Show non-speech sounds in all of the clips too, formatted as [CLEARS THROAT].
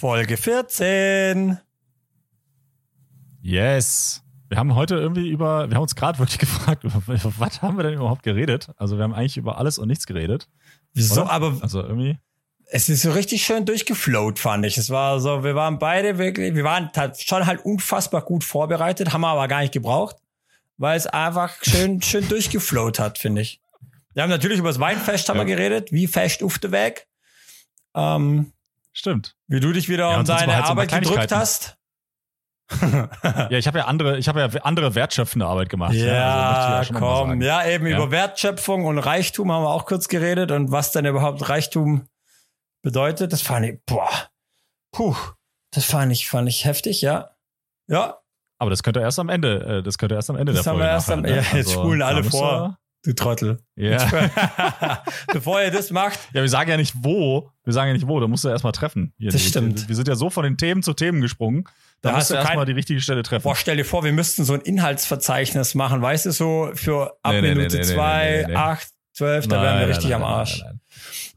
Folge 14. Yes. Wir haben heute irgendwie über, wir haben uns gerade wirklich [LAUGHS] gefragt, über, über, was haben wir denn überhaupt geredet? Also wir haben eigentlich über alles und nichts geredet. Wieso? Aber also irgendwie. Es ist so richtig schön durchgeflowt, fand ich. Es war so, wir waren beide wirklich, wir waren schon halt unfassbar gut vorbereitet, haben wir aber gar nicht gebraucht, weil es einfach schön, [LAUGHS] schön durchgeflowt hat, finde ich. Wir haben natürlich über das Weinfest haben ja. wir geredet, wie fest auf der Weg. Ähm, Stimmt. Wie du dich wieder ja, um deine halt Arbeit gedrückt hast. [LAUGHS] ja, ich habe ja andere, ich habe ja andere wertschöpfende Arbeit gemacht. Ja, ja, also, ja komm, ja eben ja. über Wertschöpfung und Reichtum haben wir auch kurz geredet und was denn überhaupt Reichtum bedeutet. Das fand ich, boah, puh, das fand ich, fand ich heftig, ja, ja. Aber das könnte erst am Ende, äh, das könnte erst am Ende das der Folge. Das haben wir erst am, ne? [LAUGHS] ja, jetzt also, spulen alle vor. Du Trottel. Ja. [LAUGHS] Bevor ihr das macht. Ja, wir sagen ja nicht wo. Wir sagen ja nicht wo. Da musst du erstmal treffen. Hier, das stimmt. Wir sind ja so von den Themen zu Themen gesprungen. Da, da musst du erstmal die richtige Stelle treffen. Boah, stell dir vor, wir müssten so ein Inhaltsverzeichnis machen. Weißt du, so für ab nee, Minute nee, 2, nee, 8, 12, da wären wir richtig nein, am Arsch. Nein,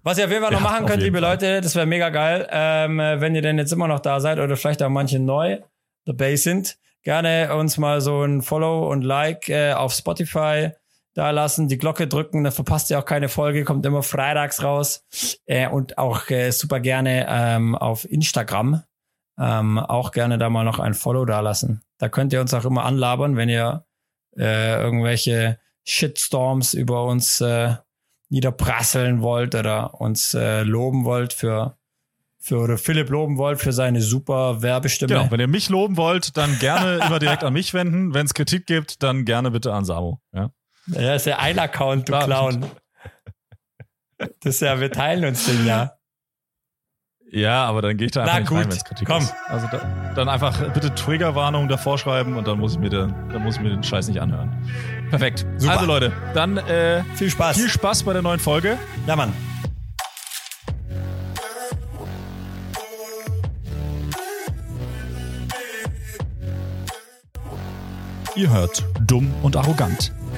Was ihr auf jeden Fall noch ja, machen könnt, liebe Fall. Leute, das wäre mega geil. Ähm, wenn ihr denn jetzt immer noch da seid oder vielleicht auch manche neu dabei sind, gerne uns mal so ein Follow und Like äh, auf Spotify da lassen, die Glocke drücken, dann verpasst ihr auch keine Folge, kommt immer freitags raus. Äh, und auch äh, super gerne ähm, auf Instagram ähm, auch gerne da mal noch ein Follow da lassen. Da könnt ihr uns auch immer anlabern, wenn ihr äh, irgendwelche Shitstorms über uns äh, niederprasseln wollt oder uns äh, loben wollt für für oder Philipp loben wollt für seine super Werbestimme. Genau, wenn ihr mich loben wollt, dann gerne immer direkt an mich wenden. Wenn es Kritik gibt, dann gerne bitte an Samo. Ja. Ja, ist ja ein Account, du Clown. Das ist ja, wir teilen uns den ja. Ja, aber dann gehe ich da einfach Na, nicht gut, rein, wenn es Kritik komm. ist. Also da, dann einfach bitte Triggerwarnung davor schreiben und dann muss ich mir den, dann muss ich mir den Scheiß nicht anhören. Perfekt. Super. Also Leute, dann äh, viel Spaß. Viel Spaß bei der neuen Folge. Ja, Mann. Ihr hört Dumm und Arrogant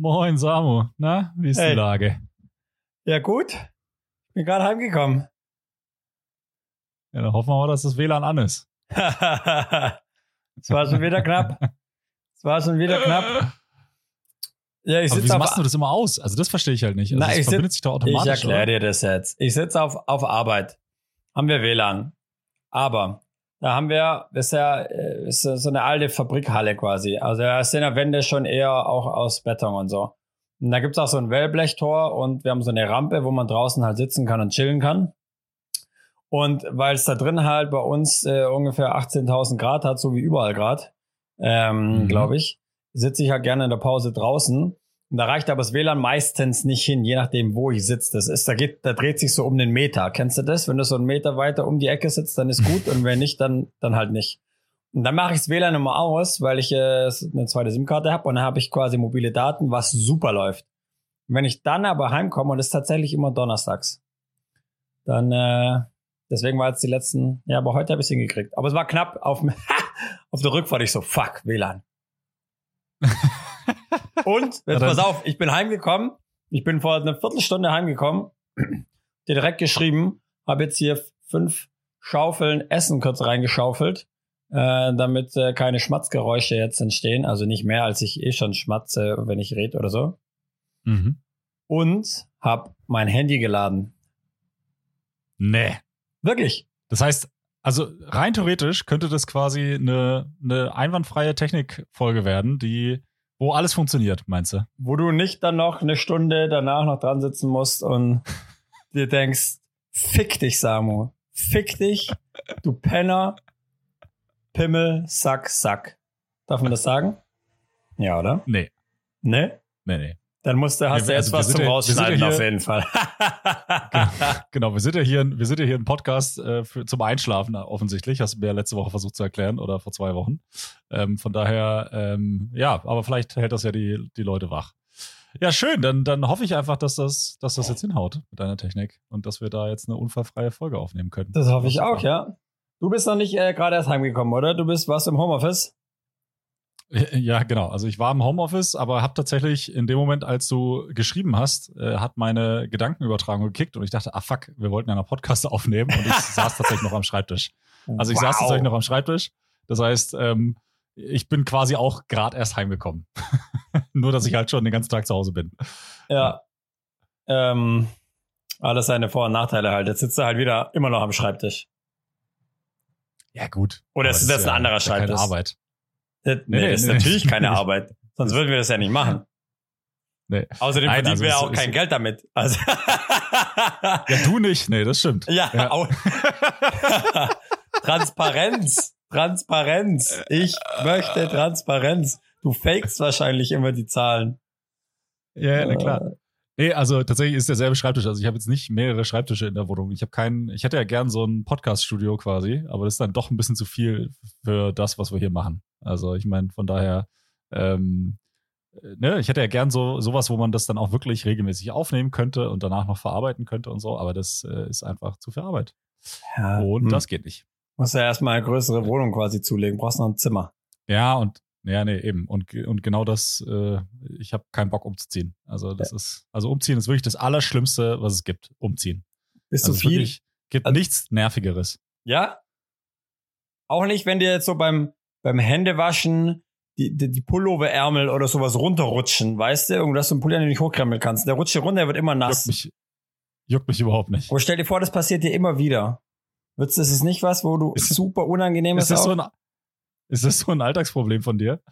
Moin Samu, na, wie ist hey. die Lage? Ja gut, ich bin gerade heimgekommen. Ja, dann hoffen wir mal, dass das WLAN an ist. [LAUGHS] Es war schon wieder knapp. Es war schon wieder knapp. Ja, ich Aber wieso machst du das immer aus? Also das verstehe ich halt nicht. Also Na, das ich verbindet sich doch automatisch. Ich erkläre dir das jetzt. Ich sitze auf, auf Arbeit. Haben wir WLAN. Aber da haben wir, das ist ja äh, ist so eine alte Fabrikhalle quasi. Also da sind ja Wände schon eher auch aus Beton und so. Und da gibt's auch so ein Wellblechtor und wir haben so eine Rampe, wo man draußen halt sitzen kann und chillen kann. Und weil es da drin halt bei uns äh, ungefähr 18.000 Grad hat, so wie überall Grad, ähm, mhm. glaube ich, sitze ich halt gerne in der Pause draußen da reicht aber das WLAN meistens nicht hin, je nachdem, wo ich sitze. Das ist, da geht, da dreht sich so um den Meter. Kennst du das? Wenn du so einen Meter weiter um die Ecke sitzt, dann ist gut und wenn nicht, dann, dann halt nicht. Und dann mache ich das WLAN immer aus, weil ich äh, eine zweite SIM-Karte habe und dann habe ich quasi mobile Daten, was super läuft. Und wenn ich dann aber heimkomme und es ist tatsächlich immer donnerstags, dann äh, deswegen war jetzt die letzten, ja, aber heute habe ich es hingekriegt. Aber es war knapp auf, [LAUGHS] auf der Rückfahrt. Ich so, fuck, WLAN. [LAUGHS] Und, jetzt pass auf, ich bin heimgekommen. Ich bin vor einer Viertelstunde heimgekommen. Dir [CLEARS THROAT] direkt geschrieben, habe jetzt hier fünf Schaufeln Essen kurz reingeschaufelt, äh, damit äh, keine Schmatzgeräusche jetzt entstehen. Also nicht mehr, als ich eh schon schmatze, wenn ich rede oder so. Mhm. Und habe mein Handy geladen. Nee. Wirklich. Das heißt, also rein theoretisch könnte das quasi eine, eine einwandfreie Technikfolge werden, die wo alles funktioniert, meinst du? Wo du nicht dann noch eine Stunde danach noch dran sitzen musst und [LAUGHS] dir denkst, fick dich, Samu. Fick dich, du Penner, Pimmel, Sack, Sack. Darf man das sagen? Ja, oder? Nee. Nee? Nee, nee. Dann musst du, hast du jetzt also was zum ja, Rausschneiden ja auf jeden Fall. genau, [LAUGHS] genau, wir sind ja hier, wir sind ja hier ein Podcast äh, für, zum Einschlafen offensichtlich. Hast du mir ja letzte Woche versucht zu erklären oder vor zwei Wochen. Ähm, von daher, ähm, ja, aber vielleicht hält das ja die, die Leute wach. Ja, schön. Dann, dann hoffe ich einfach, dass das, dass das jetzt hinhaut mit deiner Technik und dass wir da jetzt eine unfallfreie Folge aufnehmen können. Das hoffe ich auch, ja. Du bist noch nicht äh, gerade erst heimgekommen, oder? Du bist was im Homeoffice? [LAUGHS] Ja, genau. Also ich war im Homeoffice, aber habe tatsächlich in dem Moment, als du geschrieben hast, äh, hat meine Gedankenübertragung gekickt und ich dachte, ah fuck, wir wollten ja noch Podcast [LAUGHS] aufnehmen und ich saß tatsächlich noch am Schreibtisch. Also ich wow. saß tatsächlich noch am Schreibtisch. Das heißt, ähm, ich bin quasi auch gerade erst heimgekommen. [LAUGHS] Nur, dass ich halt schon den ganzen Tag zu Hause bin. Ja. Ähm, alles seine Vor- und Nachteile halt. Jetzt sitzt er halt wieder immer noch am Schreibtisch. Ja, gut. Oder ist das ja, ein anderer Schreibtisch? Keine Arbeit. Das, nee, nee, das ist nee, natürlich nee. keine [LAUGHS] Arbeit. Sonst würden wir das ja nicht machen. Nee. Außerdem Nein, verdienen also wir ja auch kein Geld damit. Also ja, du nicht. Nee, das stimmt. Ja, ja. Auch. [LAUGHS] Transparenz. Transparenz. Ich möchte Transparenz. Du fakest wahrscheinlich immer die Zahlen. Ja, na klar. Äh. Nee, also tatsächlich ist derselbe Schreibtisch. Also ich habe jetzt nicht mehrere Schreibtische in der Wohnung. Ich habe keinen, ich hätte ja gern so ein Podcast-Studio quasi, aber das ist dann doch ein bisschen zu viel für das, was wir hier machen. Also ich meine, von daher, ähm, ne, ich hätte ja gern so sowas, wo man das dann auch wirklich regelmäßig aufnehmen könnte und danach noch verarbeiten könnte und so, aber das äh, ist einfach zu viel Arbeit. Ja, und hm. das geht nicht. Muss ja erstmal eine größere Wohnung quasi zulegen, brauchst noch ein Zimmer. Ja, und ja, nee, eben. Und, und genau das, äh, ich habe keinen Bock umzuziehen. Also das ja. ist, also umziehen ist wirklich das Allerschlimmste, was es gibt. Umziehen. Ist also viel? Wirklich, gibt also, nichts Nervigeres. Ja? Auch nicht, wenn dir jetzt so beim, beim Händewaschen die, die, die Pulloverärmel oder sowas runterrutschen, weißt du? Irgendwas, dass du einen Pulli nicht hochkrempeln kannst. Der rutscht hier runter, der wird immer nass. Juckt mich, juckt mich überhaupt nicht. Aber stell dir vor, das passiert dir immer wieder. Wird's, das ist nicht was, wo du ist, super unangenehm ist. Ist das so ein ist das so ein Alltagsproblem von dir?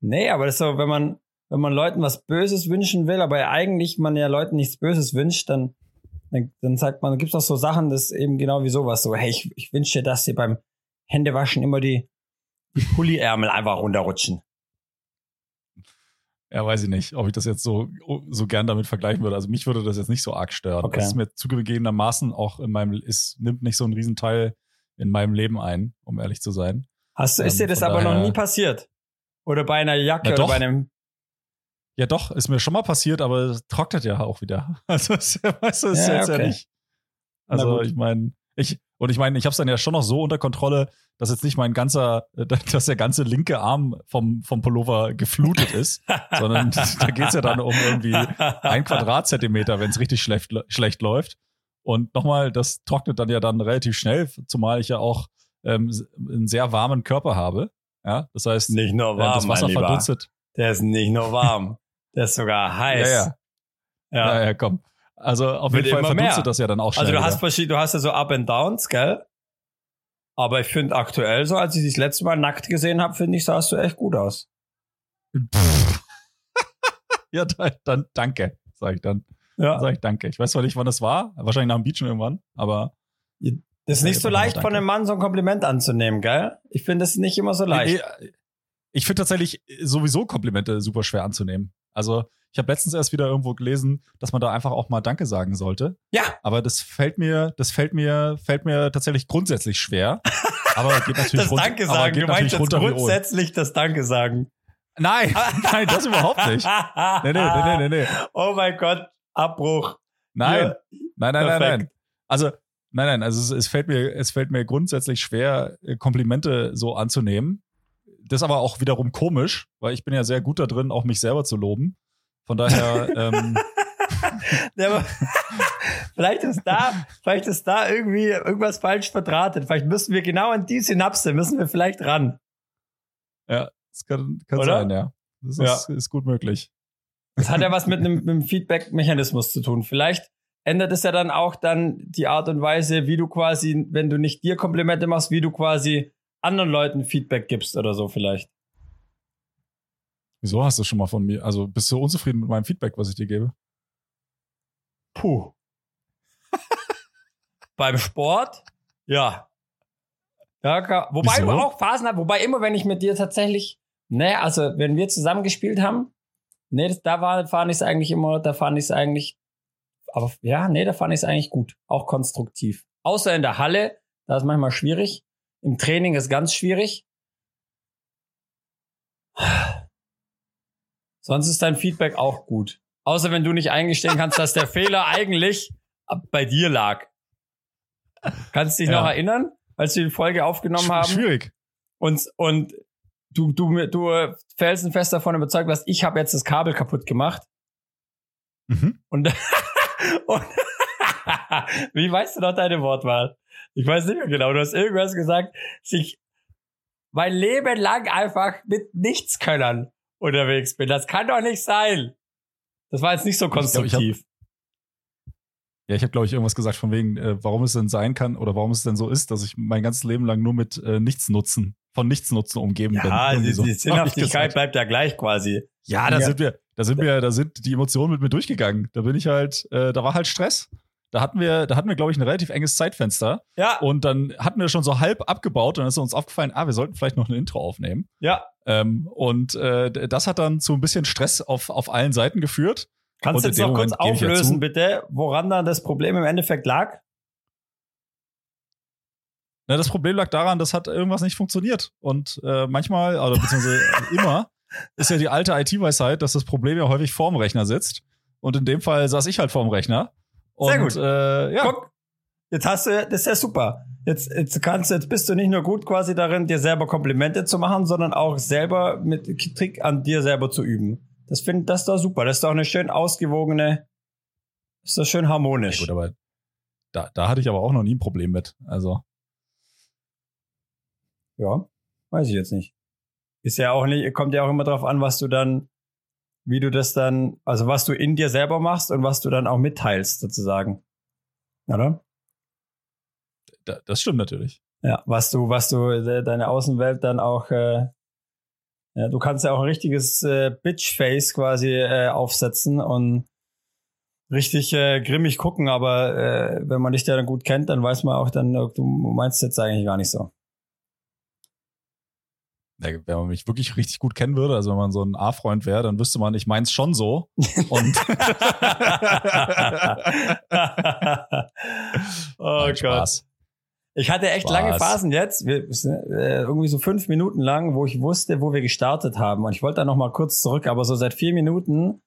Nee, aber das ist so, wenn man, wenn man Leuten was Böses wünschen will, aber eigentlich man ja Leuten nichts Böses wünscht, dann, dann, dann sagt man, gibt es auch so Sachen, das eben genau wie sowas. So, hey, ich, ich wünsche dir, dass dir beim Händewaschen immer die, die Pulliärmel einfach runterrutschen. Ja, weiß ich nicht, ob ich das jetzt so, so gern damit vergleichen würde. Also mich würde das jetzt nicht so arg stören. Okay. Das ist mir zugegebenermaßen auch in meinem, es nimmt nicht so einen Riesenteil in meinem Leben ein, um ehrlich zu sein. Hast du, ist dir das aber daher, noch nie passiert? Oder bei einer Jacke oder bei einem. Ja, doch, ist mir schon mal passiert, aber es trocknet ja auch wieder. [LAUGHS] Also, weißt du, ist ja, jetzt okay. ja nicht. Also, ich meine, ich, und ich meine, ich habe es dann ja schon noch so unter Kontrolle, dass jetzt nicht mein ganzer, [LAUGHS] dass der ganze linke Arm vom, vom Pullover geflutet ist, [LAUGHS] sondern da geht's ja dann um irgendwie ein Quadratzentimeter, wenn es richtig schlecht, schlecht läuft. Und nochmal, das trocknet dann ja dann relativ schnell, zumal ich ja auch ähm, einen sehr warmen Körper habe. Ja, das heißt, nicht nur warm, das Wasser verdunstet. Der ist nicht nur warm, der ist sogar heiß. Ja, ja. Ja, ja, komm. Also auf Wird jeden Fall verdunstet mehr. das ja dann auch schnell. Also du hast verschiedene, du hast ja so Up and Downs, gell? Aber ich finde aktuell so, als ich dich das letzte Mal nackt gesehen habe, finde ich, sahst du echt gut aus. [LAUGHS] ja, dann, dann danke, sag ich dann. Ja. Sag ich danke. Ich weiß zwar nicht, wann das war, wahrscheinlich nach dem Beach irgendwann, aber ist nicht so leicht von einem Mann so ein Kompliment anzunehmen, gell? Ich finde es nicht immer so leicht. Ich finde tatsächlich sowieso Komplimente super schwer anzunehmen. Also ich habe letztens erst wieder irgendwo gelesen, dass man da einfach auch mal Danke sagen sollte. Ja. Aber das fällt mir, das fällt mir, fällt mir tatsächlich grundsätzlich schwer. [LAUGHS] Aber geht natürlich das runter. Danke sagen. Du meinst jetzt grundsätzlich das Danke sagen. Nein, [LAUGHS] nein, das überhaupt nicht. Nee, nee, nee, nee, nee. Oh mein Gott, Abbruch. Nein, nein, nein, nein, nein. Also Nein, nein, also es, es, fällt mir, es fällt mir grundsätzlich schwer, äh, Komplimente so anzunehmen. Das ist aber auch wiederum komisch, weil ich bin ja sehr gut da drin, auch mich selber zu loben. Von daher. [LAUGHS] ähm, ja, [LAUGHS] vielleicht ist da, vielleicht ist da irgendwie irgendwas falsch verdrahtet. Vielleicht müssen wir genau an die Synapse müssen wir vielleicht ran. Ja, das kann, kann sein, ja. Das ja. Ist, ist gut möglich. Das hat ja was mit einem, mit einem Feedback-Mechanismus zu tun. Vielleicht ändert es ja dann auch dann die Art und Weise, wie du quasi, wenn du nicht dir Komplimente machst, wie du quasi anderen Leuten Feedback gibst oder so vielleicht. Wieso hast du schon mal von mir? Also bist du unzufrieden mit meinem Feedback, was ich dir gebe? Puh. Beim Sport? Ja. Ja, wobei Wieso? du auch Phasen hast, wobei immer, wenn ich mit dir tatsächlich, ne, also wenn wir zusammen gespielt haben, Nee, das, da war, fand ich es eigentlich immer, da fand ich es eigentlich, aber ja, nee, da fand ich es eigentlich gut. Auch konstruktiv. Außer in der Halle, da ist manchmal schwierig. Im Training ist ganz schwierig. Sonst ist dein Feedback auch gut. Außer wenn du nicht eingestehen kannst, dass der Fehler [LAUGHS] eigentlich bei dir lag. Kannst du dich ja. noch erinnern, als wir die Folge aufgenommen haben? Schwierig. Und, und du, du, du felsenfest davon überzeugt warst, ich habe jetzt das Kabel kaputt gemacht. Mhm. Und, [LAUGHS] und [LAUGHS] wie weißt du noch deine Wortwahl? Ich weiß nicht mehr genau. Du hast irgendwas gesagt, sich mein Leben lang einfach mit nichts können unterwegs bin. Das kann doch nicht sein. Das war jetzt nicht so konstruktiv. Ja, ich habe, glaube ich, irgendwas gesagt von wegen, äh, warum es denn sein kann oder warum es denn so ist, dass ich mein ganzes Leben lang nur mit äh, Nichtsnutzen, von Nichtsnutzen umgeben ja, bin. Ja, die, so. die [LAUGHS] Sinnhaftigkeit bleibt ja gleich quasi. Ja, da ja. sind wir, da sind wir, da sind die Emotionen mit mir durchgegangen. Da bin ich halt, äh, da war halt Stress. Da hatten wir, da hatten wir, glaube ich, ein relativ enges Zeitfenster. Ja. Und dann hatten wir schon so halb abgebaut und dann ist uns aufgefallen, ah, wir sollten vielleicht noch ein Intro aufnehmen. Ja. Ähm, und äh, das hat dann zu ein bisschen Stress auf, auf allen Seiten geführt. Kannst du jetzt noch kurz auflösen, bitte, woran dann das Problem im Endeffekt lag? Na, das Problem lag daran, dass hat irgendwas nicht funktioniert. Und äh, manchmal, oder beziehungsweise [LAUGHS] immer, ist ja die alte IT-Weisheit, dass das Problem ja häufig vorm Rechner sitzt. Und in dem Fall saß ich halt vorm Rechner. Und, Sehr gut. Äh, ja. Guck, jetzt hast du, das ist ja super. Jetzt, jetzt kannst, jetzt bist du nicht nur gut quasi darin, dir selber Komplimente zu machen, sondern auch selber mit Trick an dir selber zu üben. Das finde das ist doch super. Das ist doch eine schön ausgewogene, ist doch schön harmonisch. Ja, gut, aber da, da hatte ich aber auch noch nie ein Problem mit. Also. Ja, weiß ich jetzt nicht. Ist ja auch nicht, kommt ja auch immer drauf an, was du dann, wie du das dann, also was du in dir selber machst und was du dann auch mitteilst, sozusagen. Oder? das stimmt natürlich. Ja, was du, was du äh, deine Außenwelt dann auch äh, ja, du kannst ja auch ein richtiges äh, Bitch-Face quasi äh, aufsetzen und richtig äh, grimmig gucken, aber äh, wenn man dich da dann gut kennt, dann weiß man auch dann, du meinst jetzt eigentlich gar nicht so. Wenn man mich wirklich richtig gut kennen würde, also wenn man so ein A-Freund wäre, dann wüsste man, ich meins schon so. Und [LAUGHS] [LAUGHS] oh Gott. Ich hatte echt Spaß. lange Phasen jetzt, wir, äh, irgendwie so fünf Minuten lang, wo ich wusste, wo wir gestartet haben. Und ich wollte da noch mal kurz zurück, aber so seit vier Minuten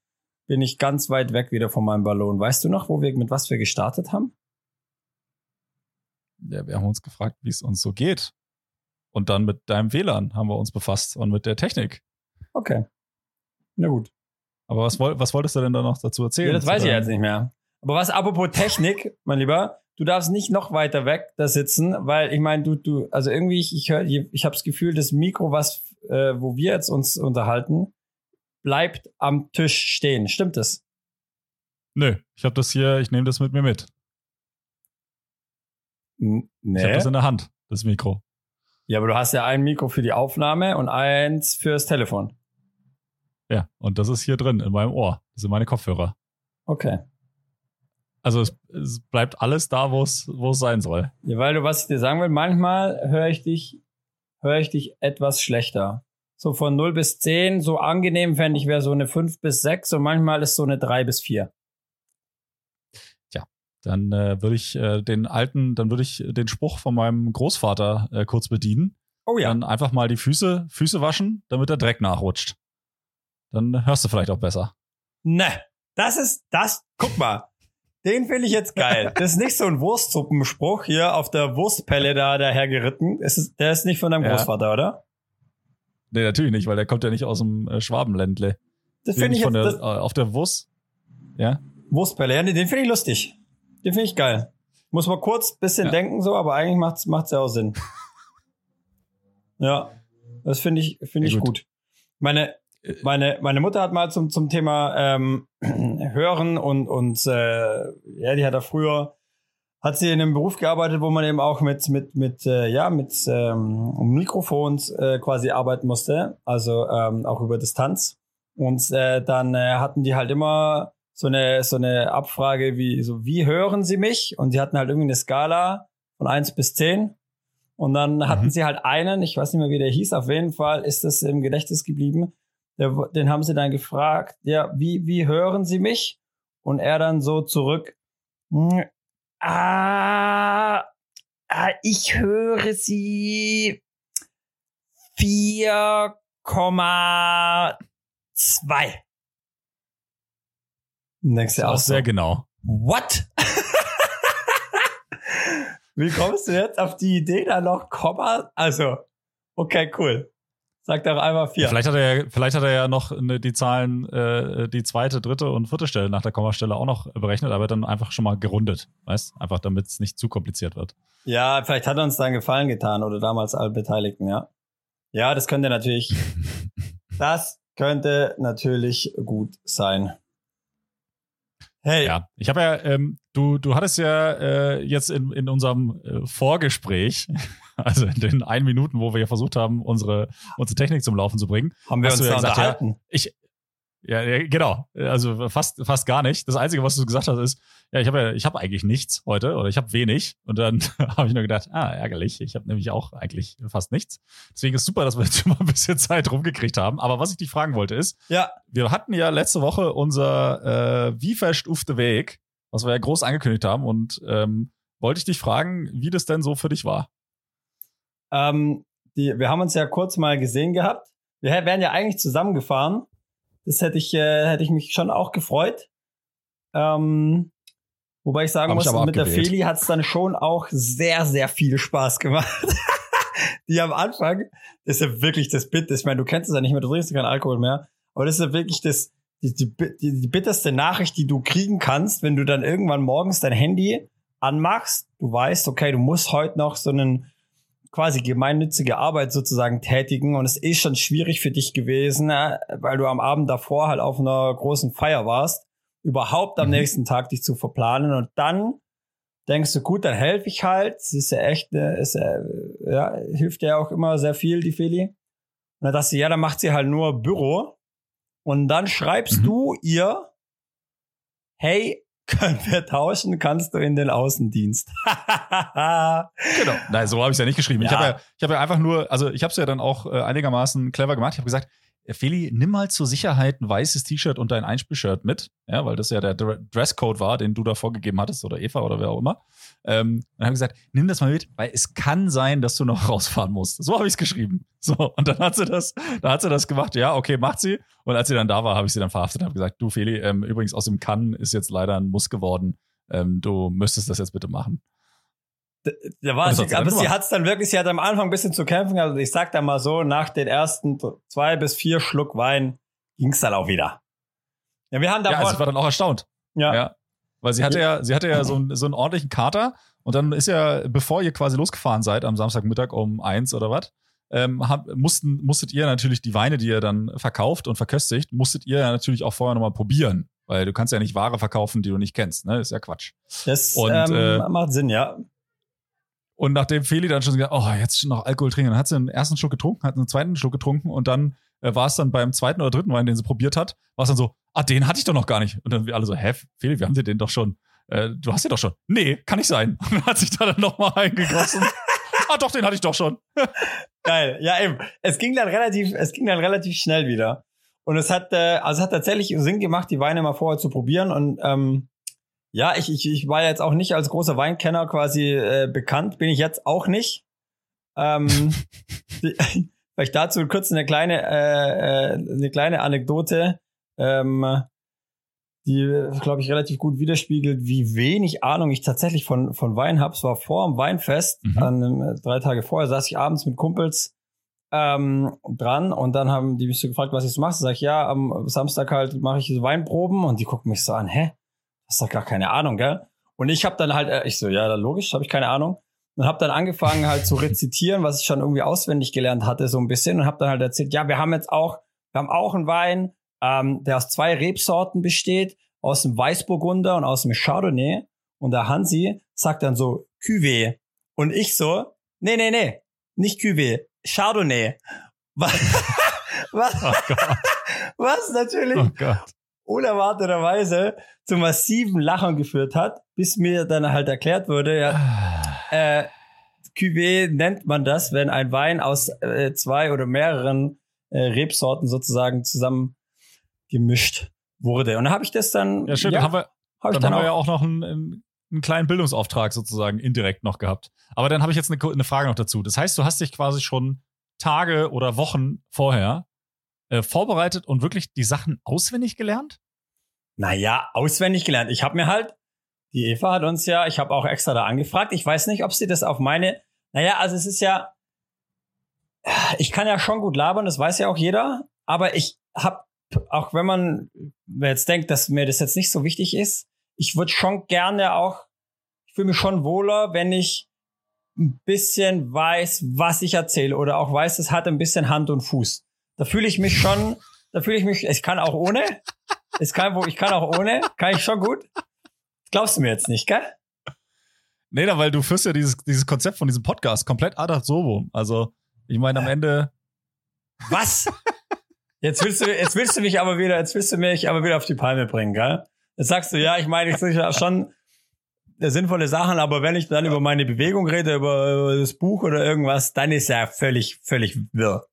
bin ich ganz weit weg wieder von meinem Ballon. Weißt du noch, wo wir mit was wir gestartet haben? Ja, wir haben uns gefragt, wie es uns so geht. Und dann mit deinem WLAN haben wir uns befasst und mit der Technik. Okay. Na gut. Aber was, was wolltest du denn da noch dazu erzählen? Ja, das weiß ich jetzt nicht mehr. Aber was apropos Technik, [LAUGHS] mein Lieber, du darfst nicht noch weiter weg da sitzen, weil ich meine, du, du, also irgendwie, ich, ich höre, ich, ich habe das Gefühl, das Mikro, was, äh, wo wir jetzt uns unterhalten, bleibt am Tisch stehen. Stimmt das? Nö, ich habe das hier, ich nehme das mit mir mit. N nee. Ich habe das in der Hand, das Mikro. Ja, aber du hast ja ein Mikro für die Aufnahme und eins fürs Telefon. Ja, und das ist hier drin in meinem Ohr. Das sind meine Kopfhörer. Okay. Also es, es bleibt alles da, wo es wo es sein soll. Ja, weil du, was ich dir sagen will, manchmal höre ich dich, höre ich dich etwas schlechter. So von 0 bis 10, so angenehm fände ich wäre so eine 5 bis 6 und manchmal ist so eine 3 bis 4. Dann äh, würde ich äh, den alten, dann würde ich den Spruch von meinem Großvater äh, kurz bedienen. Oh ja. Dann einfach mal die Füße, Füße waschen, damit der Dreck nachrutscht. Dann hörst du vielleicht auch besser. Ne, das ist, das, guck mal, den finde ich jetzt geil. Das ist nicht so ein Wurstsuppen-Spruch hier auf der Wurstpelle da dahergeritten. Ist, der ist nicht von deinem ja. Großvater, oder? Nee, natürlich nicht, weil der kommt ja nicht aus dem äh, Schwabenländle. Das finde ich von jetzt, der, das, äh, auf der Wurst. Ja. Wurstpelle, ja, nee, den finde ich lustig. Den finde ich geil. Muss mal kurz bisschen ja. denken so, aber eigentlich macht's macht's ja auch Sinn. [LAUGHS] ja, das finde ich finde ich gut. gut. Meine meine, meine Mutter hat mal zum, zum Thema ähm, [CLEARS THROAT] Hören und, und äh, ja, die hat da früher, hat sie in einem Beruf gearbeitet, wo man eben auch mit, mit, mit, äh, ja, mit ähm, Mikrofons äh, quasi arbeiten musste, also ähm, auch über Distanz. Und äh, dann äh, hatten die halt immer so eine, so eine Abfrage wie, so, wie hören sie mich? Und sie hatten halt irgendwie eine Skala von eins bis zehn Und dann hatten mhm. sie halt einen, ich weiß nicht mehr, wie der hieß, auf jeden Fall ist das im Gedächtnis geblieben, der, den haben sie dann gefragt, ja, wie, wie hören Sie mich? Und er dann so zurück, hm, ah, ah, ich höre Sie 4,2. Denkst du auch so, sehr genau. What? [LAUGHS] Wie kommst du jetzt auf die Idee, da noch Komma? Also, okay, cool. Sag doch einmal vier. Vielleicht hat er ja, vielleicht hat er ja noch eine, die Zahlen, äh, die zweite, dritte und vierte Stelle nach der Kommastelle auch noch berechnet, aber dann einfach schon mal gerundet, weißt? Einfach damit es nicht zu kompliziert wird. Ja, vielleicht hat er uns da einen Gefallen getan oder damals alle Beteiligten, ja. Ja, das könnte natürlich, [LAUGHS] das könnte natürlich gut sein. Hey. Ja, ich habe ja, ähm, du, du hattest ja äh, jetzt in, in unserem äh, Vorgespräch, [LAUGHS] also in den ein Minuten, wo wir ja versucht haben, unsere, unsere Technik zum Laufen zu bringen, haben wir uns ja gesagt, unterhalten. Ja, ich, ja, ja, genau. Also fast, fast gar nicht. Das Einzige, was du gesagt hast, ist, ja, ich habe ja, ich habe eigentlich nichts heute oder ich habe wenig. Und dann [LAUGHS] habe ich nur gedacht, ah, ärgerlich. Ich habe nämlich auch eigentlich fast nichts. Deswegen ist super, dass wir jetzt schon mal ein bisschen Zeit rumgekriegt haben. Aber was ich dich fragen wollte ist, ja. wir hatten ja letzte Woche unser äh, Wie fest auf the Weg, was wir ja groß angekündigt haben. Und ähm, wollte ich dich fragen, wie das denn so für dich war. Ähm, die, wir haben uns ja kurz mal gesehen gehabt. Wir wären ja eigentlich zusammengefahren das hätte ich, äh, hätte ich mich schon auch gefreut. Ähm, wobei ich sagen Hab muss, ich mit der Feli hat es dann schon auch sehr, sehr viel Spaß gemacht. [LAUGHS] die am Anfang, das ist ja wirklich das Bit, ich meine, du kennst es ja nicht mehr, du trinkst keinen Alkohol mehr, aber das ist ja wirklich das, die, die, die, die bitterste Nachricht, die du kriegen kannst, wenn du dann irgendwann morgens dein Handy anmachst, du weißt, okay, du musst heute noch so einen quasi gemeinnützige Arbeit sozusagen tätigen und es ist schon schwierig für dich gewesen, äh, weil du am Abend davor halt auf einer großen Feier warst, überhaupt am mhm. nächsten Tag dich zu verplanen und dann denkst du, gut, dann helfe ich halt. Es ist ja echt, ist, äh, ja, hilft ja auch immer sehr viel, die Feli. Und dann dachte sie, ja, dann macht sie halt nur Büro. Und dann schreibst mhm. du ihr, hey, können wir tauschen, kannst du in den Außendienst. [LAUGHS] genau. Nein, so habe ich es ja nicht geschrieben. Ja. Ich habe ja, ich hab ja einfach nur, also ich habe es ja dann auch äh, einigermaßen clever gemacht. Ich habe gesagt, Feli, nimm mal zur Sicherheit ein weißes T-Shirt und dein Einspielshirt mit, ja, weil das ja der Dresscode war, den du da vorgegeben hattest oder Eva oder wer auch immer. Ähm, dann habe ich gesagt, nimm das mal mit, weil es kann sein, dass du noch [LAUGHS] rausfahren musst. So habe ich es geschrieben. So und dann hat sie das, da hat sie das gemacht. Ja, okay, macht sie. Und als sie dann da war, habe ich sie dann verhaftet und habe gesagt, du Feli, ähm, übrigens aus dem Kann ist jetzt leider ein Muss geworden. Ähm, du müsstest das jetzt bitte machen. Da war sie, aber sie hat es dann wirklich, sie hat am Anfang ein bisschen zu kämpfen. Also ich sag da mal so, nach den ersten zwei bis vier Schluck Wein ging es dann auch wieder. Ja, wir haben da. Ja, also ich war dann auch erstaunt. Ja. ja. Weil sie hatte ja, sie hatte ja so, einen, so einen ordentlichen Kater und dann ist ja, bevor ihr quasi losgefahren seid am Samstagmittag um eins oder was, ähm, hab, mussten, musstet ihr natürlich die Weine, die ihr dann verkauft und verköstigt, musstet ihr ja natürlich auch vorher nochmal probieren. Weil du kannst ja nicht Ware verkaufen, die du nicht kennst, ne? Ist ja Quatsch. Das und, ähm, äh, macht Sinn, ja. Und nachdem Feli dann schon gesagt, oh, jetzt noch Alkohol trinken, dann hat sie einen ersten Schluck getrunken, hat einen zweiten Schluck getrunken und dann äh, war es dann beim zweiten oder dritten Wein, den sie probiert hat, war es dann so, ah, den hatte ich doch noch gar nicht. Und dann wir alle so, hä, Feli, wir haben dir den doch schon. Äh, du hast den doch schon. Nee, kann nicht sein. [LAUGHS] Und dann hat sich da dann nochmal eingegossen. ah, doch, den hatte ich doch schon. [LAUGHS] Geil. Ja, eben. Es ging dann relativ, es ging dann relativ schnell wieder. Und es hat, äh, also es hat tatsächlich Sinn gemacht, die Weine mal vorher zu probieren. Und ähm, ja, ich, ich, ich war jetzt auch nicht als großer Weinkenner quasi äh, bekannt, bin ich jetzt auch nicht. Ähm, [LAUGHS] [LAUGHS] vielleicht dazu kurz eine kleine, äh, äh, eine kleine Anekdote, ähm, die, glaube ich, relativ gut widerspiegelt, wie wenig Ahnung ich tatsächlich von, von Wein habe. Es war vor dem Weinfest, mhm. an, äh, drei Tage vorher, saß ich abends mit Kumpels ähm, dran und dann haben die mich so gefragt, was ich so mache. Sag ich, ja, am Samstag halt mache ich so Weinproben und die gucken mich so an, hä? Hast doch gar keine Ahnung, gell? Und ich habe dann halt, äh, ich so, ja, logisch, habe ich keine Ahnung. Und habe dann angefangen halt zu rezitieren, was ich schon irgendwie auswendig gelernt hatte, so ein bisschen. Und habe dann halt erzählt, ja, wir haben jetzt auch, wir haben auch einen Wein, ähm, der aus zwei Rebsorten besteht, aus dem Weißburgunder und aus dem Chardonnay. Und der Hansi sagt dann so, Cuvée. Und ich so, nee, nee, nee, nicht Cuvée, Chardonnay. Was, [LAUGHS] was, oh [LAUGHS] was natürlich oh unerwarteterweise zu massiven Lachen geführt hat, bis mir dann halt erklärt wurde, ja, ah. äh, Cuvée nennt man das, wenn ein Wein aus äh, zwei oder mehreren äh, Rebsorten sozusagen zusammen gemischt wurde. Und da habe ich das dann. Ja, schön. Ja, dann haben wir, hab dann, dann haben wir ja auch noch einen, einen kleinen Bildungsauftrag sozusagen indirekt noch gehabt. Aber dann habe ich jetzt eine, eine Frage noch dazu. Das heißt, du hast dich quasi schon Tage oder Wochen vorher äh, vorbereitet und wirklich die Sachen auswendig gelernt? Naja, auswendig gelernt. Ich habe mir halt, die Eva hat uns ja, ich habe auch extra da angefragt. Ich weiß nicht, ob sie das auf meine, naja, also es ist ja, ich kann ja schon gut labern, das weiß ja auch jeder, aber ich habe, auch wenn man jetzt denkt, dass mir das jetzt nicht so wichtig ist, ich würde schon gerne auch, ich fühle mich schon wohler, wenn ich ein bisschen weiß, was ich erzähle oder auch weiß, es hat ein bisschen Hand und Fuß. Da fühle ich mich schon, da fühle ich mich, ich kann auch ohne. Ist kein, ich kann auch ohne, kann ich schon gut. Glaubst du mir jetzt nicht, gell? Nee, da, weil du führst ja dieses, dieses Konzept von diesem Podcast komplett ad absurdum. Also, ich meine, am Ende. Was? Jetzt willst du, jetzt willst du mich aber wieder, jetzt willst du mich aber wieder auf die Palme bringen, gell? Jetzt sagst du, ja, ich meine, ich sage schon sinnvolle Sachen, aber wenn ich dann über meine Bewegung rede, über, über das Buch oder irgendwas, dann ist ja völlig, völlig wirr.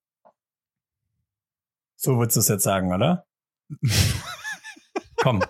So würdest du es jetzt sagen, oder? [LAUGHS] Komm.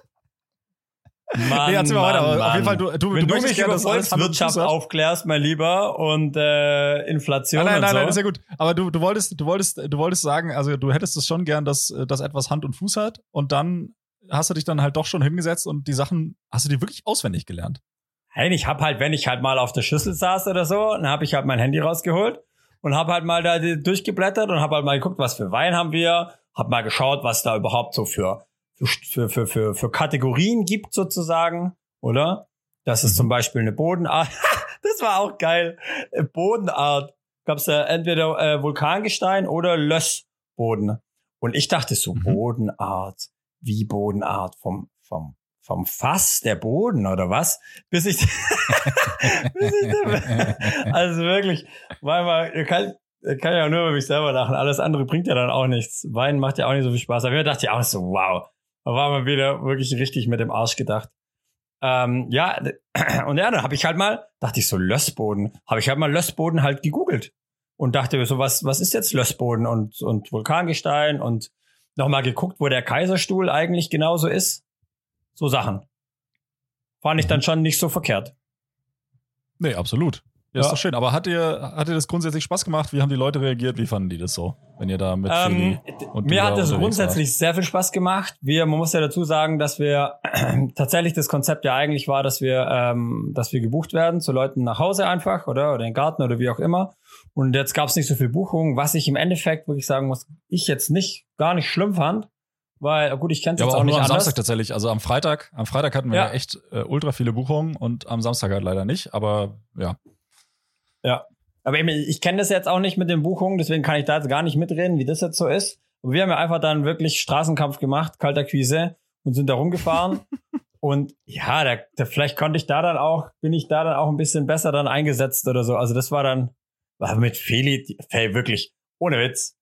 Mann, nee, erzähl mal weiter. Mann. Auf jeden Fall, du, du, Wenn du, du mich über Volkswirtschaft aufklärst, mein Lieber, und äh, Inflation nein, nein, nein, so. nein, ist ja gut. Aber du, du wolltest, du wolltest, du wolltest sagen, also du hättest es schon gern, dass das etwas Hand und Fuß hat, und dann hast du dich dann halt doch schon hingesetzt und die Sachen hast du dir wirklich auswendig gelernt. Hey, ich hab halt, wenn ich halt mal auf der Schüssel saß oder so, dann habe ich halt mein Handy rausgeholt und habe halt mal da durchgeblättert und habe halt mal geguckt, was für Wein haben wir, hab mal geschaut, was da überhaupt so für für, für, für, für Kategorien gibt sozusagen, oder? Das ist zum mhm. Beispiel eine Bodenart. [LAUGHS] das war auch geil. Äh, Bodenart. Gab's ja entweder äh, Vulkangestein oder Lössboden. Und ich dachte so, mhm. Bodenart. Wie Bodenart? Vom, vom, vom Fass der Boden oder was? Bis ich, [LAUGHS] bis ich also wirklich, weil man, kann, kann ja nur über mich selber lachen. Alles andere bringt ja dann auch nichts. Wein macht ja auch nicht so viel Spaß. Aber ich dachte ja auch so, wow, da war man wieder wirklich richtig mit dem Arsch gedacht. Ähm, ja, [CLEARS THROAT] und ja, dann habe ich halt mal, dachte ich so, Lössboden, habe ich halt mal Lössboden halt gegoogelt und dachte so, was, was ist jetzt Lössboden und, und Vulkangestein und nochmal geguckt, wo der Kaiserstuhl eigentlich genauso ist. So Sachen. Fand ich dann schon nicht so verkehrt. Nee, absolut. Ja, ist doch schön. Aber hat dir, hat dir das grundsätzlich Spaß gemacht? Wie haben die Leute reagiert? Wie fanden die das so? Wenn ihr da mit ähm, und Mir hat das grundsätzlich war? sehr viel Spaß gemacht. Wir, man muss ja dazu sagen, dass wir [CLEARS THROAT] tatsächlich das Konzept ja eigentlich war, dass wir, ähm, dass wir gebucht werden zu Leuten nach Hause einfach oder, oder in den Garten oder wie auch immer. Und jetzt gab es nicht so viel Buchungen, was ich im Endeffekt wirklich sagen muss, ich jetzt nicht gar nicht schlimm fand. Weil, gut, ich kenne es ja, jetzt auch, auch nicht nur am anders. Samstag tatsächlich. Also am Freitag, am Freitag hatten wir ja, ja echt äh, ultra viele Buchungen und am Samstag halt leider nicht. Aber ja, ja. Aber eben, ich kenne das jetzt auch nicht mit den Buchungen, deswegen kann ich da jetzt gar nicht mitreden, wie das jetzt so ist. Aber wir haben ja einfach dann wirklich Straßenkampf gemacht, kalter Quise und sind da rumgefahren. [LAUGHS] und ja, da, da, vielleicht konnte ich da dann auch, bin ich da dann auch ein bisschen besser dann eingesetzt oder so. Also das war dann, war mit Feli, hey, wirklich, ohne Witz.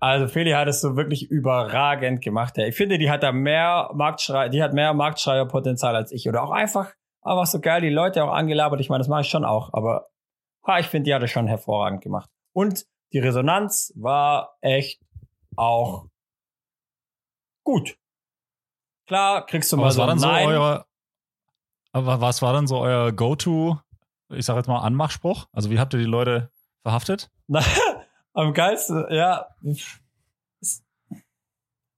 Also Feli hat es so wirklich überragend gemacht. Hey. Ich finde, die hat da mehr Marktschrei, die hat mehr Marktschreierpotenzial als ich. Oder auch einfach, einfach so geil, die Leute auch angelabert. Ich meine, das mache ich schon auch. Aber ha, ich finde, die hat es schon hervorragend gemacht. Und die Resonanz war echt auch gut. Klar, kriegst du mal was so war dann Nein. so euer, aber was war dann so euer Go-To, ich sag jetzt mal Anmachspruch? Also wie habt ihr die Leute verhaftet? [LAUGHS] Am geilsten, ja.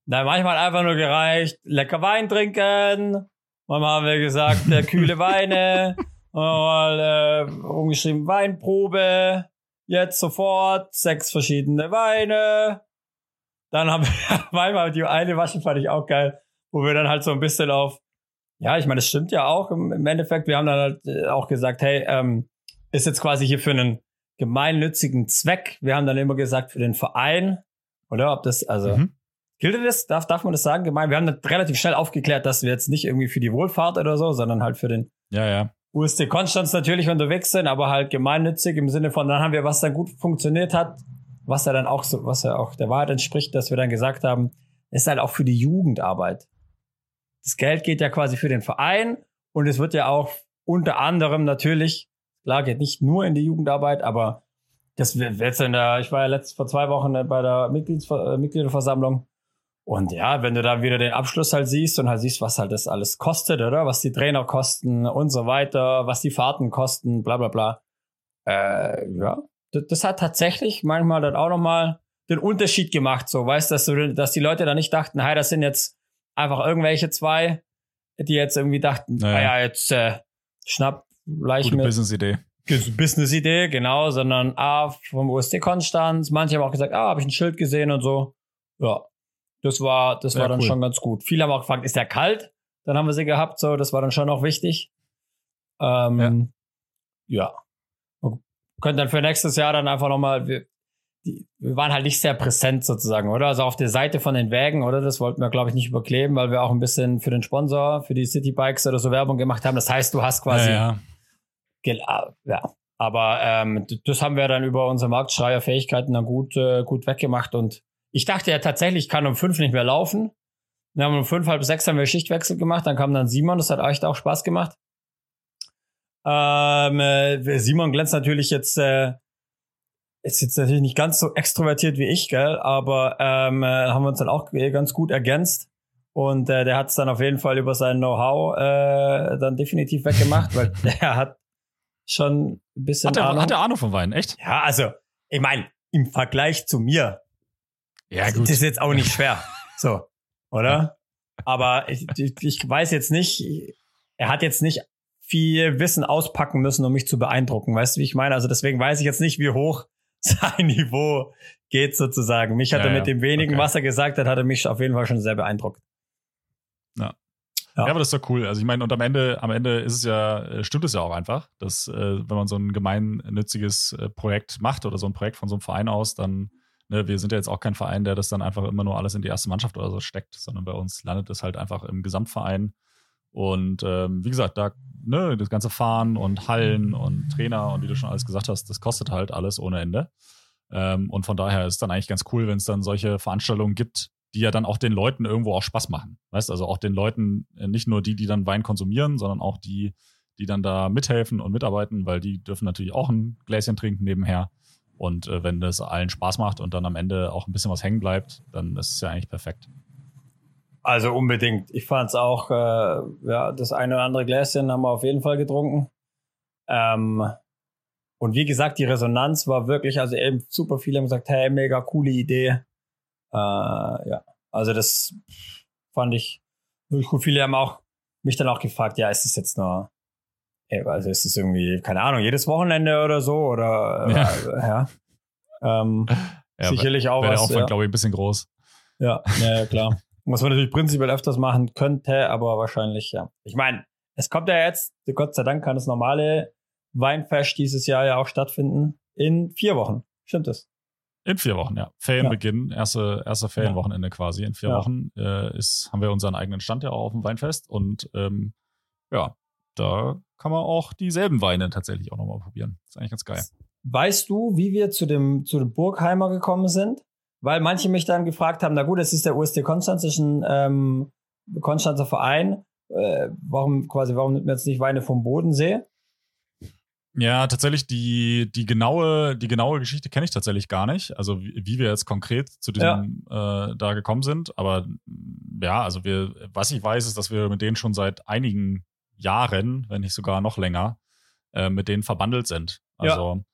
Na, manchmal einfach nur gereicht, lecker Wein trinken. Manchmal haben wir gesagt, der kühle Weine. [LAUGHS] mal äh, umgeschrieben Weinprobe, jetzt sofort, sechs verschiedene Weine. Dann haben wir [LAUGHS] manchmal die eine Wasche fand ich auch geil, wo wir dann halt so ein bisschen auf, ja, ich meine, das stimmt ja auch im, im Endeffekt. Wir haben dann halt äh, auch gesagt, hey, ähm, ist jetzt quasi hier für einen gemeinnützigen Zweck. Wir haben dann immer gesagt, für den Verein, oder? Ob das, also, mhm. gilt das? Darf, darf man das sagen? Gemein? Wir haben dann relativ schnell aufgeklärt, dass wir jetzt nicht irgendwie für die Wohlfahrt oder so, sondern halt für den ja, ja. USC Konstanz natürlich unterwegs sind, aber halt gemeinnützig im Sinne von, dann haben wir, was dann gut funktioniert hat, was ja dann auch so, was ja auch der Wahrheit entspricht, dass wir dann gesagt haben, ist halt auch für die Jugendarbeit. Das Geld geht ja quasi für den Verein und es wird ja auch unter anderem natürlich, klar geht nicht nur in die Jugendarbeit, aber das wird jetzt in der, ich war ja letzt vor zwei Wochen bei der Mitglieds, äh, Mitgliederversammlung. Und ja, wenn du da wieder den Abschluss halt siehst und halt siehst, was halt das alles kostet, oder? Was die Trainer kosten und so weiter, was die Fahrten kosten, bla bla bla. Äh, ja, das, das hat tatsächlich manchmal dann auch nochmal den Unterschied gemacht, so, weißt dass du, dass die Leute da nicht dachten, hey, das sind jetzt einfach irgendwelche zwei, die jetzt irgendwie dachten, naja, ah ja, jetzt äh, schnapp leicht mit. Business-Idee. Business-Idee, genau, sondern ah, vom USD Konstanz. Manche haben auch gesagt, ah, habe ich ein Schild gesehen und so. Ja, das war, das war dann cool. schon ganz gut. Viele haben auch gefragt, ist der kalt? Dann haben wir sie gehabt, so, das war dann schon auch wichtig. Ähm, ja. ja. Können dann für nächstes Jahr dann einfach nochmal, wir, die, wir waren halt nicht sehr präsent sozusagen, oder? Also auf der Seite von den Wägen, oder? Das wollten wir, glaube ich, nicht überkleben, weil wir auch ein bisschen für den Sponsor, für die City Bikes oder so Werbung gemacht haben. Das heißt, du hast quasi. Ja, ja. Ah, ja. Aber ähm, das haben wir dann über unsere Marktschreierfähigkeiten dann gut, äh, gut weggemacht. Und ich dachte ja tatsächlich, ich kann um fünf nicht mehr laufen. Wir haben um fünf, halb sechs haben wir Schichtwechsel gemacht. Dann kam dann Simon, das hat echt auch Spaß gemacht. Ähm, äh, Simon glänzt natürlich jetzt äh, ist jetzt natürlich nicht ganz so extrovertiert wie ich, gell, aber ähm, äh, haben wir uns dann auch ganz gut ergänzt. Und äh, der hat es dann auf jeden Fall über sein Know-how äh, dann definitiv weggemacht, weil [LAUGHS] der hat schon ein bisschen hat er, Ahnung. Hat er Ahnung von Wein, echt? Ja, also, ich meine, im Vergleich zu mir, ja, gut. das ist jetzt auch nicht schwer. [LAUGHS] So, oder? Aber ich, ich weiß jetzt nicht, er hat jetzt nicht viel Wissen auspacken müssen, um mich zu beeindrucken. Weißt du, wie ich meine? Also deswegen weiß ich jetzt nicht, wie hoch [LAUGHS] sein Niveau geht sozusagen. Mich hat ja, er mit ja. dem wenigen, okay. was er gesagt hat, hat er mich auf jeden Fall schon sehr beeindruckt. Ja. Ja. ja, aber das ist doch cool. Also ich meine, und am Ende, am Ende ist es ja, äh, stimmt es ja auch einfach, dass äh, wenn man so ein gemeinnütziges äh, Projekt macht oder so ein Projekt von so einem Verein aus, dann, ne, wir sind ja jetzt auch kein Verein, der das dann einfach immer nur alles in die erste Mannschaft oder so steckt, sondern bei uns landet es halt einfach im Gesamtverein. Und ähm, wie gesagt, da ne, das ganze Fahren und Hallen und Trainer und wie du schon alles gesagt hast, das kostet halt alles ohne Ende. Ähm, und von daher ist es dann eigentlich ganz cool, wenn es dann solche Veranstaltungen gibt, die ja dann auch den Leuten irgendwo auch Spaß machen. Weißt also auch den Leuten, äh, nicht nur die, die dann Wein konsumieren, sondern auch die, die dann da mithelfen und mitarbeiten, weil die dürfen natürlich auch ein Gläschen trinken nebenher. Und äh, wenn das allen Spaß macht und dann am Ende auch ein bisschen was hängen bleibt, dann ist es ja eigentlich perfekt. Also unbedingt. Ich fand es auch, äh, ja, das eine oder andere Gläschen haben wir auf jeden Fall getrunken. Ähm, und wie gesagt, die Resonanz war wirklich, also eben super viele haben gesagt, hey, mega coole Idee. Äh, ja, also das fand ich wirklich gut. Viele haben auch mich dann auch gefragt, ja, ist es jetzt nur, also ist es irgendwie, keine Ahnung, jedes Wochenende oder so oder ja. Äh, ja. [LAUGHS] Ähm, [LAUGHS] ja, sicherlich auch was. Der Aufwand, ja. glaube ich, ein bisschen groß. Ja, ja, klar. [LAUGHS] Was man natürlich prinzipiell öfters machen könnte, aber wahrscheinlich ja. Ich meine, es kommt ja jetzt, Gott sei Dank kann das normale Weinfest dieses Jahr ja auch stattfinden in vier Wochen. Stimmt das? In vier Wochen, ja. Ferienbeginn, ja. erste, erste Ferienwochenende ja. quasi. In vier ja. Wochen äh, ist, haben wir unseren eigenen Stand ja auch auf dem Weinfest und ähm, ja, da kann man auch dieselben Weine tatsächlich auch nochmal probieren. ist eigentlich ganz geil. Weißt du, wie wir zu dem, zu dem Burgheimer gekommen sind? Weil manche mich dann gefragt haben, na gut, es ist der USD Konstanz, ist ein ähm, Konstanzer Verein. Äh, warum quasi, warum nimmt man jetzt nicht Weine vom Bodensee? Ja, tatsächlich die, die genaue, die genaue Geschichte kenne ich tatsächlich gar nicht. Also wie, wie wir jetzt konkret zu diesem ja. äh, da gekommen sind. Aber ja, also wir, was ich weiß, ist, dass wir mit denen schon seit einigen Jahren, wenn nicht sogar noch länger, äh, mit denen verbandelt sind. Also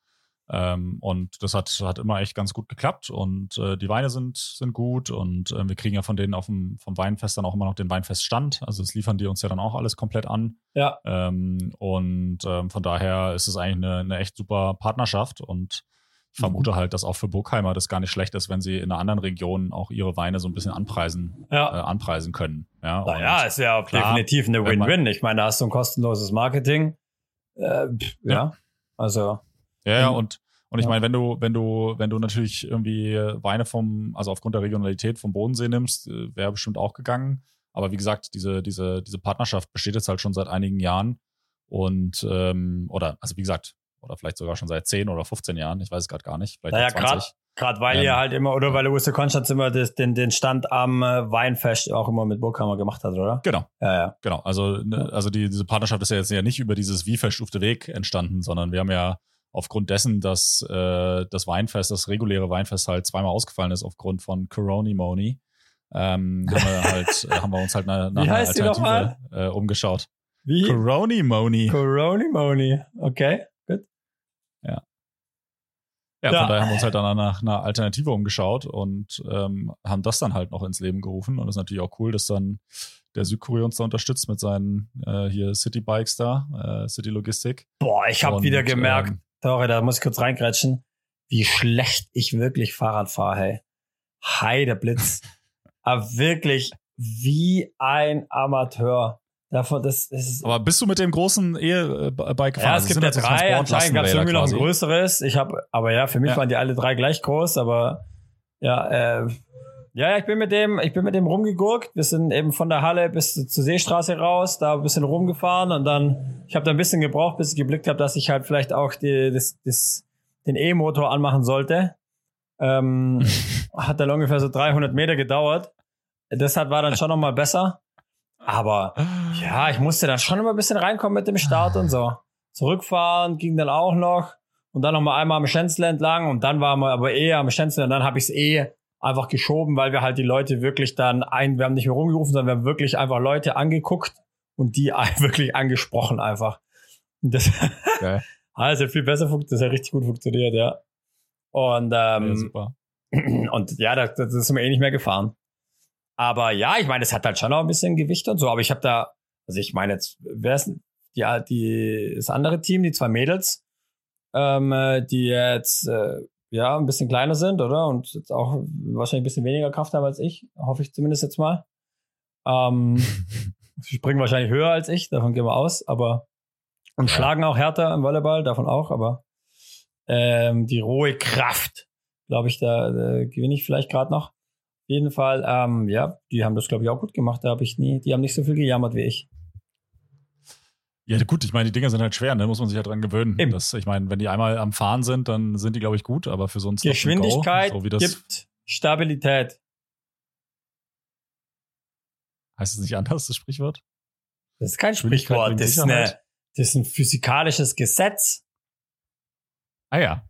ähm, und das hat, hat immer echt ganz gut geklappt und äh, die Weine sind, sind gut und äh, wir kriegen ja von denen auf dem, vom Weinfest dann auch immer noch den Weinfeststand. Also das liefern die uns ja dann auch alles komplett an. Ja. Ähm, und ähm, von daher ist es eigentlich eine, eine echt super Partnerschaft und ich vermute mhm. halt, dass auch für Burgheimer das gar nicht schlecht ist, wenn sie in einer anderen Region auch ihre Weine so ein bisschen anpreisen, ja. äh, anpreisen können. Ja, naja, ist ja klar, definitiv eine Win-Win. Ich meine, da hast du ein kostenloses Marketing. Äh, ja. ja. Also ja, ja, und, und ich meine, wenn du, wenn du, wenn du natürlich irgendwie Weine vom, also aufgrund der Regionalität vom Bodensee nimmst, äh, wäre bestimmt auch gegangen. Aber wie gesagt, diese, diese, diese Partnerschaft besteht jetzt halt schon seit einigen Jahren. Und, ähm, oder, also wie gesagt, oder vielleicht sogar schon seit 10 oder 15 Jahren, ich weiß es gerade gar nicht. Vielleicht naja, gerade Gerade weil ähm, ihr halt immer, oder weil Louis Konstanz immer das, den, den Stand am äh, Weinfest auch immer mit Burghammer gemacht hat, oder? Genau. Ja, ja. Genau. Also, ne, also die, diese Partnerschaft ist ja jetzt ja nicht über dieses wie verstufte Weg entstanden, sondern wir haben ja aufgrund dessen, dass äh, das Weinfest, das reguläre Weinfest halt zweimal ausgefallen ist aufgrund von Coronimony, ähm, [LAUGHS] haben wir halt, haben wir uns halt nach, nach einer Alternative äh, umgeschaut. Wie? Coronimony. Coronimony. Okay, gut. Ja. Ja, ja, von daher haben wir uns halt dann nach einer Alternative umgeschaut und ähm, haben das dann halt noch ins Leben gerufen. Und das ist natürlich auch cool, dass dann der Südkorea uns da unterstützt mit seinen äh, hier City Bikes da, äh, City Logistik. Boah, ich habe wieder gemerkt, ähm, Sorry, da muss ich kurz reingrätschen, wie schlecht ich wirklich Fahrrad fahre, hey. Heideblitz. [LAUGHS] Aber wirklich wie ein Amateur. Davon, das, ist Aber bist du mit dem großen E-Bike gefahren? Ja, es gibt ja drei, anscheinend gab es irgendwie noch ein größeres. Ich habe, aber ja, für mich ja. waren die alle drei gleich groß, aber ja, äh, ja, ich bin mit dem, ich bin mit dem rumgegurkt. Wir sind eben von der Halle bis zur Seestraße raus, da ein bisschen rumgefahren und dann, ich habe da ein bisschen gebraucht, bis ich geblickt habe, dass ich halt vielleicht auch die, das, das, den E-Motor anmachen sollte. Ähm, [LAUGHS] hat dann ungefähr so 300 Meter gedauert. Deshalb war dann schon noch mal besser. Aber ja, ich musste dann schon immer ein bisschen reinkommen mit dem Start und so. Zurückfahren ging dann auch noch und dann noch mal einmal am Schänzle entlang und dann waren wir aber eh am Schänzle und dann habe ich es eh einfach geschoben, weil wir halt die Leute wirklich dann ein, wir haben nicht mehr rumgerufen, sondern wir haben wirklich einfach Leute angeguckt und die [LAUGHS] wirklich angesprochen einfach. Und das [LAUGHS] okay. also viel besser funktioniert, das hat richtig gut funktioniert, ja. Und ähm, ja, super. [CLEARS THROAT] und ja, das, das sind wir eh nicht mehr gefahren. Aber ja, ich meine, es hat halt schon auch ein bisschen Gewicht und so, aber ich habe da, also ich meine jetzt, wer ist die, die, das andere Team, die zwei Mädels, ähm, die jetzt äh, ja, ein bisschen kleiner sind, oder? Und jetzt auch wahrscheinlich ein bisschen weniger Kraft haben als ich. Hoffe ich zumindest jetzt mal. Ähm, [LAUGHS] sie springen wahrscheinlich höher als ich, davon gehen wir aus, aber und schlagen auch härter im Volleyball, davon auch, aber ähm, die rohe Kraft, glaube ich, da, da gewinne ich vielleicht gerade noch. Auf jeden Fall, ähm, ja, die haben das, glaube ich, auch gut gemacht. Da habe ich nie, die haben nicht so viel gejammert wie ich. Ja, gut, ich meine, die Dinger sind halt schwer, ne? Muss man sich halt dran gewöhnen. Eben. Das, ich meine, wenn die einmal am Fahren sind, dann sind die, glaube ich, gut, aber für so ein Geschwindigkeit Go, so gibt Stabilität. Heißt es nicht anders, das Sprichwort? Das ist kein Sprichwort, das ist, eine, das ist ein physikalisches Gesetz. Ah ja.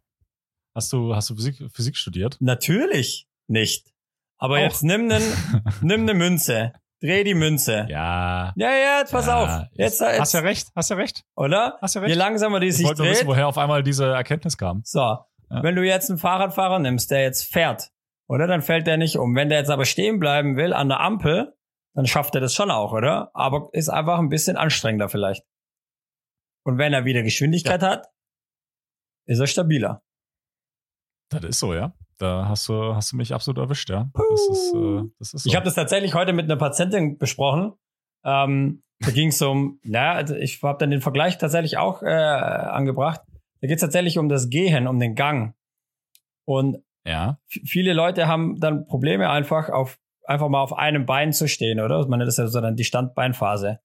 Hast du, hast du Physik, Physik studiert? Natürlich nicht. Aber Auch. jetzt nimm, nen, [LAUGHS] nimm eine Münze. Dreh die Münze. Ja. Ja, ja, jetzt pass ja, auf. Jetzt, jetzt, hast ja recht, hast ja recht. Oder? Hast ja recht. Je langsamer die sich dreht. Ich wissen, woher auf einmal diese Erkenntnis kam. So. Ja. Wenn du jetzt einen Fahrradfahrer nimmst, der jetzt fährt, oder? Dann fällt der nicht um. Wenn der jetzt aber stehen bleiben will an der Ampel, dann schafft er das schon auch, oder? Aber ist einfach ein bisschen anstrengender vielleicht. Und wenn er wieder Geschwindigkeit ja. hat, ist er stabiler. Das ist so, ja. Da hast du, hast du mich absolut erwischt, ja. Das ist, äh, das ist so. Ich habe das tatsächlich heute mit einer Patientin besprochen. Ähm, da ging es um, naja, also ich habe dann den Vergleich tatsächlich auch äh, angebracht. Da geht es tatsächlich um das Gehen, um den Gang. Und ja. viele Leute haben dann Probleme einfach auf einfach mal auf einem Bein zu stehen, oder? Ich meine, das ist ja so dann die Standbeinphase.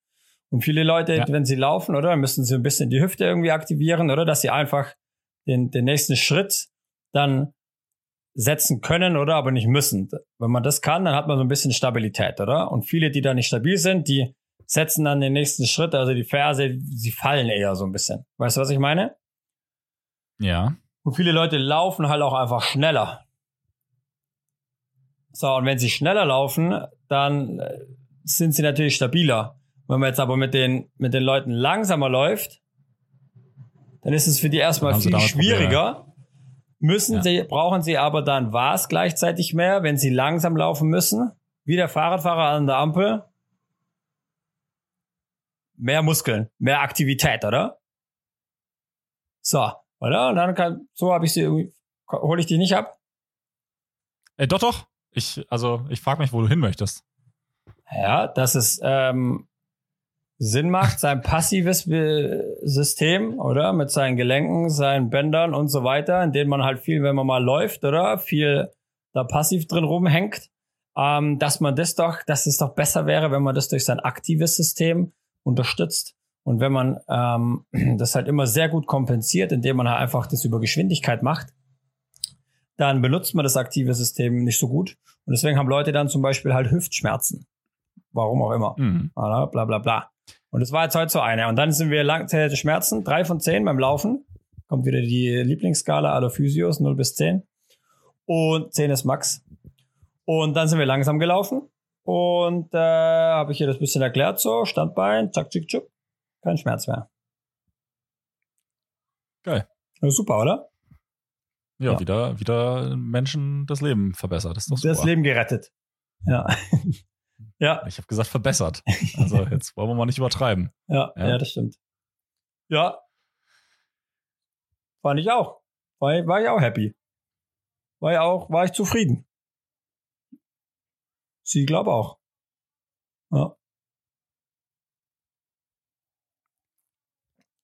Und viele Leute, ja. wenn sie laufen, oder, müssen sie ein bisschen die Hüfte irgendwie aktivieren, oder, dass sie einfach den, den nächsten Schritt dann setzen können, oder? Aber nicht müssen. Wenn man das kann, dann hat man so ein bisschen Stabilität, oder? Und viele, die da nicht stabil sind, die setzen dann den nächsten Schritt, also die Ferse, sie fallen eher so ein bisschen. Weißt du, was ich meine? Ja. Und viele Leute laufen halt auch einfach schneller. So, und wenn sie schneller laufen, dann äh, sind sie natürlich stabiler. Wenn man jetzt aber mit den, mit den Leuten langsamer läuft, dann ist es für die erstmal viel schwieriger. Probleme Müssen ja. sie, brauchen sie aber dann was gleichzeitig mehr, wenn sie langsam laufen müssen? Wie der Fahrradfahrer an der Ampel? Mehr Muskeln, mehr Aktivität, oder? So, oder? Und dann kann, so habe ich sie irgendwie, hole ich die nicht ab? Äh, doch, doch. Ich, also, ich frage mich, wo du hin möchtest. Ja, das ist ähm, Sinn macht, sein passives System, oder? Mit seinen Gelenken, seinen Bändern und so weiter, in denen man halt viel, wenn man mal läuft, oder? Viel da passiv drin rumhängt, ähm, dass man das doch, dass es doch besser wäre, wenn man das durch sein aktives System unterstützt. Und wenn man ähm, [CLEARS THROAT] das halt immer sehr gut kompensiert, indem man halt einfach das über Geschwindigkeit macht, dann benutzt man das aktive System nicht so gut. Und deswegen haben Leute dann zum Beispiel halt Hüftschmerzen. Warum auch immer. Mhm. Bla bla bla. Und das war jetzt heute so eine. Und dann sind wir langzählige Schmerzen, drei von zehn beim Laufen. Kommt wieder die Lieblingsskala aller Physios, 0 bis 10. Und 10 ist Max. Und dann sind wir langsam gelaufen. Und äh, habe ich ihr das bisschen erklärt, so, Standbein, zack, tschick, tschick. Kein Schmerz mehr. Geil. Super, oder? Ja, Ja. wieder, wieder Menschen das Leben verbessert. Das. Das Leben gerettet. Ja. [LAUGHS] ja, Ich habe gesagt verbessert. Also jetzt wollen wir mal nicht übertreiben. ja, Ja. ja, das stimmt. Ja. Fand ich auch. War, ich- war ich auch happy. War ich auch, war ich zufrieden. Sie glaube auch. Ja.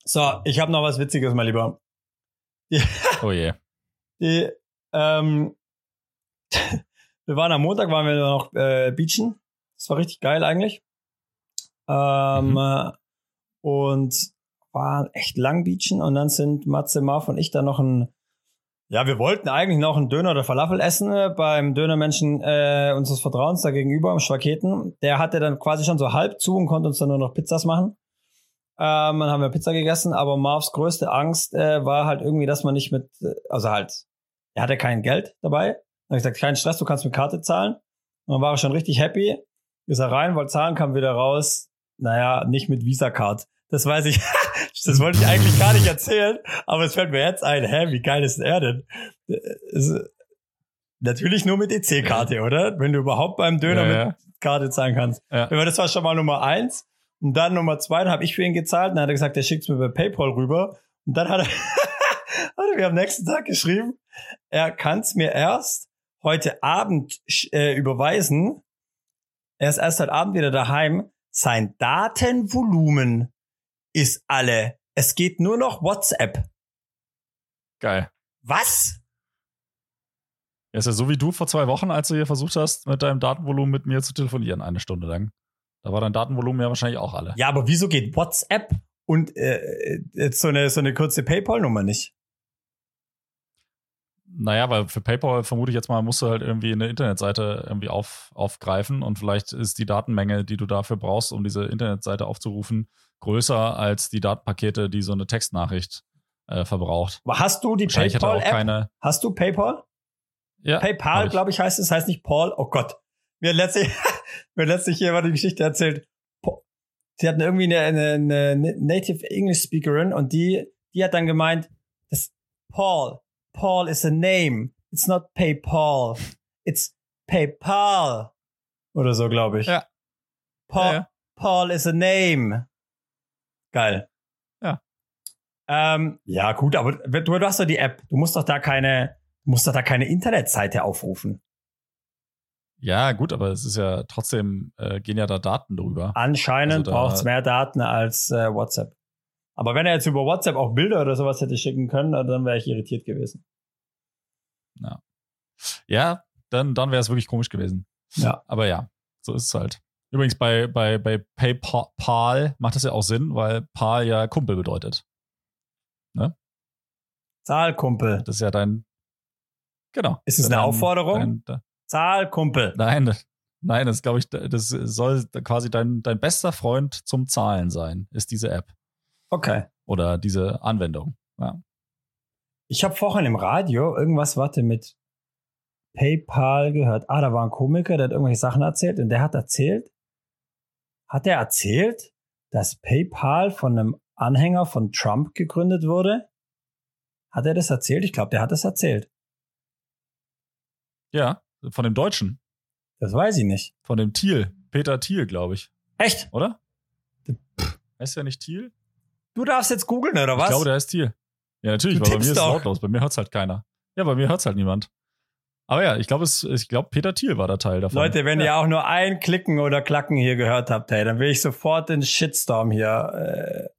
So, ich habe noch was Witziges, mein Lieber. Die, [LAUGHS] Oh je. die, ähm, [LAUGHS] wir waren am Montag, waren wir noch äh, beachen. Das war richtig geil eigentlich. Ähm, Mhm. äh, und waren echt lang beachen und dann sind Matze, Marv und ich dann noch ein ja, wir wollten eigentlich noch einen Döner oder Falafel essen äh, beim Dönermenschen äh, unseres Vertrauens da gegenüber am Schwaketen. Der hatte dann quasi schon so halb zu und konnte uns dann nur noch Pizzas machen. Ähm, dann haben wir Pizza gegessen, aber Marvs größte Angst äh, war halt irgendwie, dass man nicht mit, also halt, er hatte kein Geld dabei. Dann habe ich gesagt, kein Stress, du kannst mit Karte zahlen. Und dann war er schon richtig happy. Ist er rein, wollte zahlen, kam wieder raus. Naja, nicht mit Visa-Card. Das weiß ich. [LAUGHS] das wollte ich eigentlich gar nicht erzählen, aber es fällt mir jetzt ein. Hä, wie geil ist er denn? Äh, Natürlich nur mit EC-Karte, oder? Wenn du überhaupt beim Döner Ja, mit Karte zahlen kannst. Ja. Aber das war schon mal Nummer eins. Und dann Nummer zwei, dann habe ich für ihn gezahlt. Dann hat er gesagt, er schickt's mir bei PayPal rüber. Und dann hat er, [LAUGHS] hat er mir am nächsten Tag geschrieben, er kann's mir erst heute Abend äh, überweisen. Er ist erst heute Abend wieder daheim. Sein Datenvolumen ist alle. Es geht nur noch WhatsApp. Geil. Was? Ja, ist ja so wie du vor zwei Wochen, als du hier versucht hast, mit deinem Datenvolumen mit mir zu telefonieren, eine Stunde lang. Da war dein Datenvolumen ja wahrscheinlich auch alle. Ja, aber wieso geht WhatsApp und äh, jetzt so eine so eine kurze PayPal-Nummer nicht? Naja, weil für PayPal vermute ich jetzt mal, musst du halt irgendwie eine Internetseite irgendwie auf, aufgreifen und vielleicht ist die Datenmenge, die du dafür brauchst, um diese Internetseite aufzurufen, größer als die Datenpakete, die so eine Textnachricht äh, verbraucht. Aber Hast du die PayPal-App? keine. Hast du PayPal? Ja, PayPal, glaube ich, heißt es, heißt nicht Paul. Oh Gott. Mir hat letztlich, [LAUGHS] mir hat letztlich jemand die Geschichte erzählt. Sie hatten irgendwie eine, eine, eine Native English Speakerin und die, die hat dann gemeint, das Paul, Paul is a name. It's not PayPal. It's PayPal. Oder so, glaube ich. Ja. Paul, Ja, ja. Paul is a name. Geil. Ja. Ähm, ja, gut, aber du, du hast doch die App. Du musst doch da keine, musst doch da keine Internetseite aufrufen. Ja, gut, aber es ist ja trotzdem, äh, gehen ja da Daten drüber. Anscheinend Also da- braucht es mehr Daten als äh, WhatsApp. Aber wenn er jetzt über WhatsApp auch Bilder oder sowas hätte schicken können, dann wäre ich irritiert gewesen. Ja, dann, dann wäre es wirklich komisch gewesen. Ja. Aber ja, so ist es halt. Übrigens, bei, bei, bei PayPal macht das ja auch Sinn, weil Pal ja Kumpel bedeutet. Zahlkumpel. Das ist ja dein. Genau. Ist es eine dein, Aufforderung? Dein, dein, Zahlkumpel. nein, nein, das glaube ich, das soll quasi dein, dein bester Freund zum Zahlen sein, ist diese App Okay. oder diese Anwendung. Ja. Ich habe vorhin im Radio irgendwas, warte, mit PayPal gehört. Ah, da war ein Komiker, der hat irgendwelche Sachen erzählt und der hat erzählt, hat er erzählt, dass PayPal von einem Anhänger von Trump gegründet wurde? Hat er das erzählt? Ich glaube, der hat das erzählt. ja, von dem Deutschen, Das weiß ich nicht. von dem Thiel, Peter Thiel, glaube ich, Echt? oder? Heißt der nicht Thiel? Du darfst jetzt googeln, oder was? Ich glaube, der heißt Thiel. Ja, natürlich, Du weil bei mir ist es lautlos. Bei mir hört's halt keiner. Ja, bei mir hört's halt niemand. Aber ja, ich glaube, es, ich glaube, Peter Thiel war der Teil davon. Leute, wenn ja. ihr auch nur ein Klicken oder Klacken hier gehört habt, hey, dann will ich sofort den Shitstorm hier äh,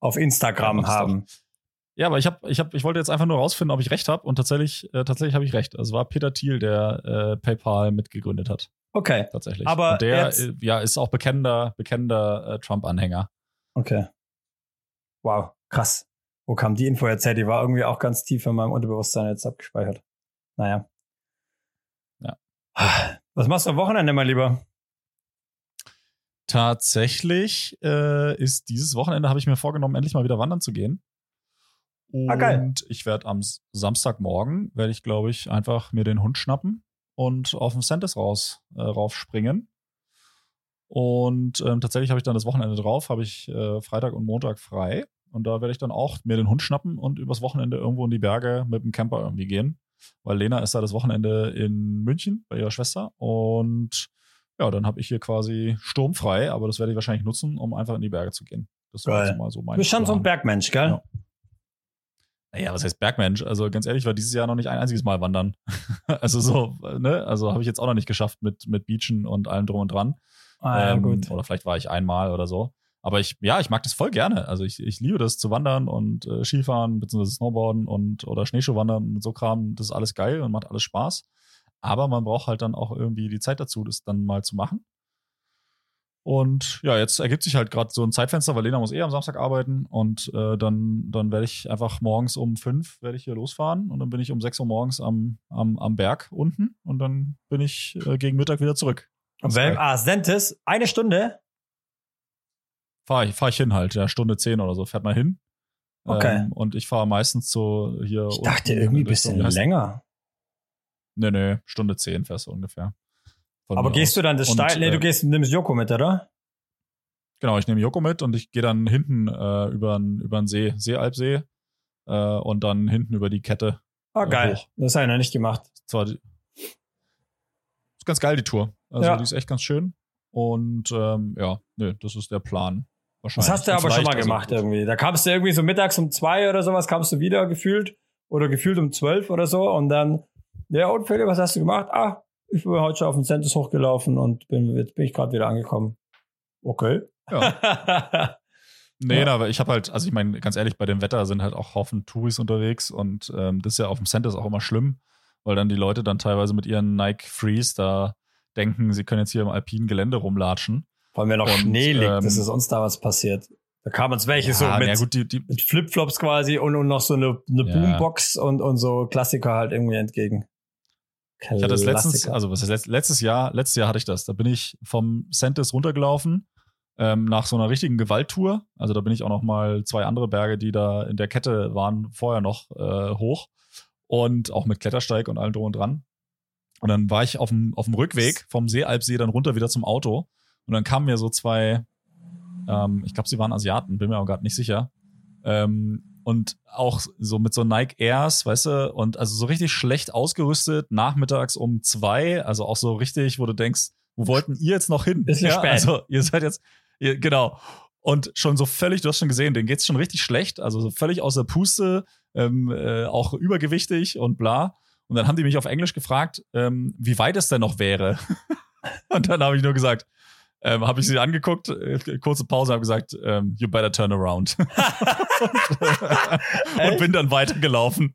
auf Ja, Instagram mach's haben. Ja, aber ich habe, ich habe, ich wollte jetzt einfach nur rausfinden, ob ich recht habe und tatsächlich, äh, tatsächlich habe ich recht. Also es war Peter Thiel, der äh, PayPal mitgegründet hat, Okay, tatsächlich. Aber und der, jetzt- äh, ja, ist auch bekennender, bekennender äh, Trump-Anhänger. okay. Wow, krass. Wo kam die Info jetzt her? Die war irgendwie auch ganz tief in meinem Unterbewusstsein jetzt abgespeichert. Naja. Ja. Was machst du am Wochenende, mein Lieber? Tatsächlich äh, ist dieses Wochenende habe ich mir vorgenommen, endlich mal wieder wandern zu gehen. Und Ah, geil. ich werde am Samstagmorgen, werde ich, glaube ich, einfach mir den Hund schnappen und auf dem Centis raus, äh, raufspringen. Und ähm, tatsächlich habe ich dann das Wochenende drauf, habe ich äh, Freitag und Montag frei. Und da werde ich dann auch mir den Hund schnappen und übers Wochenende irgendwo in die Berge mit dem Camper irgendwie gehen. Weil Lena ist da das Wochenende in München bei ihrer Schwester. Und ja, dann habe ich hier quasi sturmfrei, aber das werde ich wahrscheinlich nutzen, um einfach in die Berge zu gehen. Das war jetzt mal so mein Du bist schon so ein. Bergmensch, gell? Ja. Naja, was heißt Bergmensch? Also ganz ehrlich, ich war dieses Jahr noch nicht ein einziges Mal wandern. [LAUGHS] also so, ne? Also habe ich jetzt auch noch nicht geschafft mit, mit Beachen und allem drum und dran. Ah, ja, Ähm, gut. Oder vielleicht war ich einmal oder so. Aber ich, ja, ich mag das voll gerne. Also ich, ich liebe das zu wandern und äh, Skifahren, beziehungsweise Snowboarden und oder Schneeschuhwandern und so Kram. Das ist alles geil und macht alles Spaß. Aber man braucht halt dann auch irgendwie die Zeit dazu, das dann mal zu machen. Und ja, jetzt ergibt sich halt gerade so ein Zeitfenster, weil Lena muss eh am Samstag arbeiten und äh, dann, dann werde ich einfach morgens um fünf werde ich hier losfahren und dann bin ich um sechs Uhr morgens am, am, am Berg unten und dann bin ich äh, gegen Mittag wieder zurück. Und wenn, ah, Sentis, eine Stunde? Fahre ich, fahr ich hin halt, ja, Stunde zehn oder so, fährt mal hin. Okay. Ähm, und ich fahre meistens so hier. Ich dachte irgendwie in ein bisschen länger. Nee, nee, Stunde zehn fährst du ungefähr. Aber gehst aus. du dann das steil? Nee, äh, du gehst, nimmst Joko mit, oder? Genau, ich nehme Joko mit und ich gehe dann hinten äh, über den See, Seealpsee äh, und dann hinten über die Kette. Ah, äh, geil. hoch. Das habe ich noch nicht gemacht. Zwar die, ist ganz geil, die Tour. Also Ja. die ist echt ganz schön. Und ähm, ja, nee, das ist der Plan. Das Wahrscheinlich. hast du aber schon mal also- gemacht irgendwie. Da kamst du irgendwie so mittags um zwei oder sowas, kamst du wieder gefühlt. Oder gefühlt um zwölf oder so. Und dann, ja, und Philipp, was hast du gemacht? Ah, ich bin heute schon auf den Centis hochgelaufen und bin, jetzt bin ich gerade wieder angekommen. Okay. Ja. [LAUGHS] Nee, Ja. aber ich habe halt, also ich meine, ganz ehrlich, bei dem Wetter sind halt auch Haufen Touris unterwegs und ähm, das ist ja auf dem Center ist auch immer schlimm, weil dann die Leute dann teilweise mit ihren Nike Freeze da denken, sie können jetzt hier im alpinen Gelände rumlatschen. Weil mir noch Und, Schnee liegt, ähm, das ist uns damals passiert. Da kamen uns welche so ja, mit, na gut, die, die, mit Flipflops quasi und, und noch so eine, eine Ja. Boombox und, und so Klassiker halt irgendwie entgegen. ich hatte das letztens, Klassiker. also was ist letzt, letztes Jahr, letztes Jahr hatte ich das. Da bin ich vom Centis runtergelaufen ähm, nach so einer richtigen Gewalttour. Also da bin ich auch noch mal zwei andere Berge, die da in der Kette waren, vorher noch äh, hoch und auch mit Klettersteig und allem drum und dran. Und dann war ich auf dem, auf dem Rückweg vom Seealpsee dann runter wieder zum Auto. Und dann kamen mir so zwei, ähm, ich glaube, sie waren Asiaten, bin mir aber gerade nicht sicher. Ähm, und auch so mit so Nike Airs, weißt du, und also so richtig schlecht ausgerüstet, nachmittags um zwei, also auch so richtig, wo du denkst, wo wollten ihr jetzt noch hin? Bisschen spät. Also ihr seid jetzt, ihr, genau. Und schon so völlig, du hast schon gesehen, denen geht's schon richtig schlecht, also so völlig aus der Puste, ähm, äh, auch übergewichtig und bla. Und dann haben die mich auf Englisch gefragt, ähm, wie weit es denn noch wäre. [LAUGHS] und dann habe ich nur gesagt, ähm, habe ich sie angeguckt, äh, kurze Pause, habe gesagt, ähm, you better turn around. [LAUGHS] und, und bin dann weitergelaufen.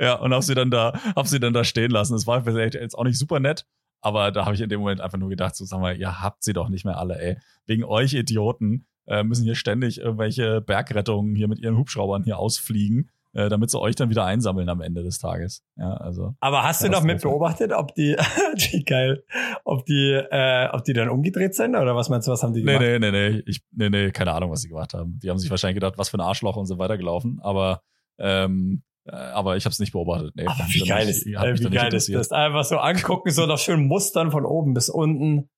Ja, und habe sie dann da, hab sie dann da stehen lassen. Das war vielleicht jetzt auch nicht super nett, aber da habe ich in dem Moment einfach nur gedacht, so sag mal, ihr habt sie doch nicht mehr alle, ey. Wegen euch Idioten äh, müssen hier ständig irgendwelche Bergrettungen hier mit ihren Hubschraubern hier ausfliegen, äh, damit sie euch dann wieder einsammeln am Ende des Tages. Ja, also. Aber hast du noch mit beobachtet, ob die, [LAUGHS] wie geil, ob die, äh, ob die dann umgedreht sind oder was meinst du, was haben die Nee, gemacht? nee, nee, nee. Ich, nee, nee, keine Ahnung, was sie gemacht haben. Die haben sich wahrscheinlich gedacht, was für ein Arschloch und so weitergelaufen, aber, ähm, äh, aber ich habe es nicht beobachtet. Nee, Aber wie geil mich- ist, äh, wie nicht geil ist das? Einfach so angucken, so nach schönen Mustern von oben bis unten.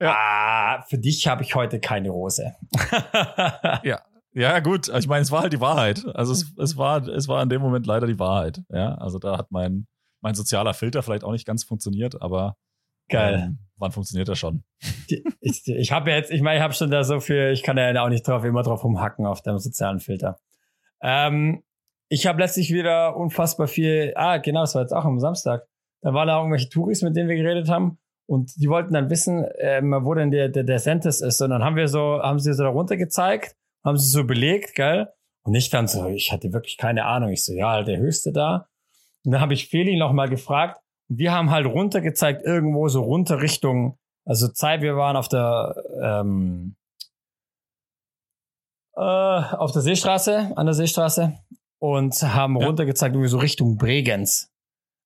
Ja. Ah, für dich habe ich heute keine Hose. Ja, [LAUGHS] ja, gut. Ich meine, es war halt die Wahrheit. Also es, es war, es war in dem Moment leider die Wahrheit. Ja, also da hat mein, mein sozialer Filter vielleicht auch nicht ganz funktioniert, aber Geil. Ähm, wann funktioniert das schon? Ich ich habe ja jetzt, ich meine, ich habe schon da so viel, ich kann ja auch nicht drauf immer drauf rumhacken auf dem sozialen Filter. Ähm, ich habe letztlich wieder unfassbar viel, ah, genau, das war jetzt auch am Samstag. Da waren da irgendwelche Touris, mit denen wir geredet haben. Und die wollten dann wissen, ähm, wo denn der, der, der Sentis ist. Und dann haben wir so, haben sie so da runter gezeigt, haben sie so belegt, gell? Und ich dann so, ich hatte wirklich keine Ahnung. Ich so, ja, der höchste da. Und dann habe ich Feli noch mal gefragt. Wir haben halt runter gezeigt, irgendwo so runter Richtung, also Zeit, wir waren auf der, ähm, äh, auf der Seestraße, an der Seestraße und haben Ja. runtergezeigt, irgendwie so Richtung Bregenz.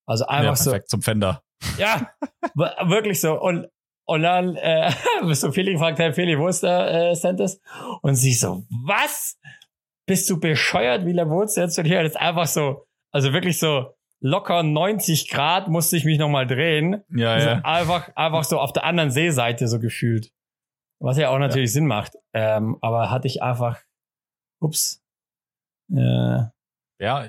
Also einfach ja, so, perfekt zum Fender. ja, [LAUGHS] wirklich so. Und, und dann äh, [LAUGHS] bist du Feli gefragt, hey Feli, wo ist der äh, Santis? Und sie so, was? bist du bescheuert? Wie lange wohnst du jetzt und hier? Das ist einfach so, also wirklich so locker 90 Grad musste ich mich nochmal drehen. Ja, Also ja. einfach, einfach so auf der anderen Seeseite so gefühlt. Was ja auch natürlich Sinn macht. Ähm, aber hatte ich einfach, ups, äh, Ja,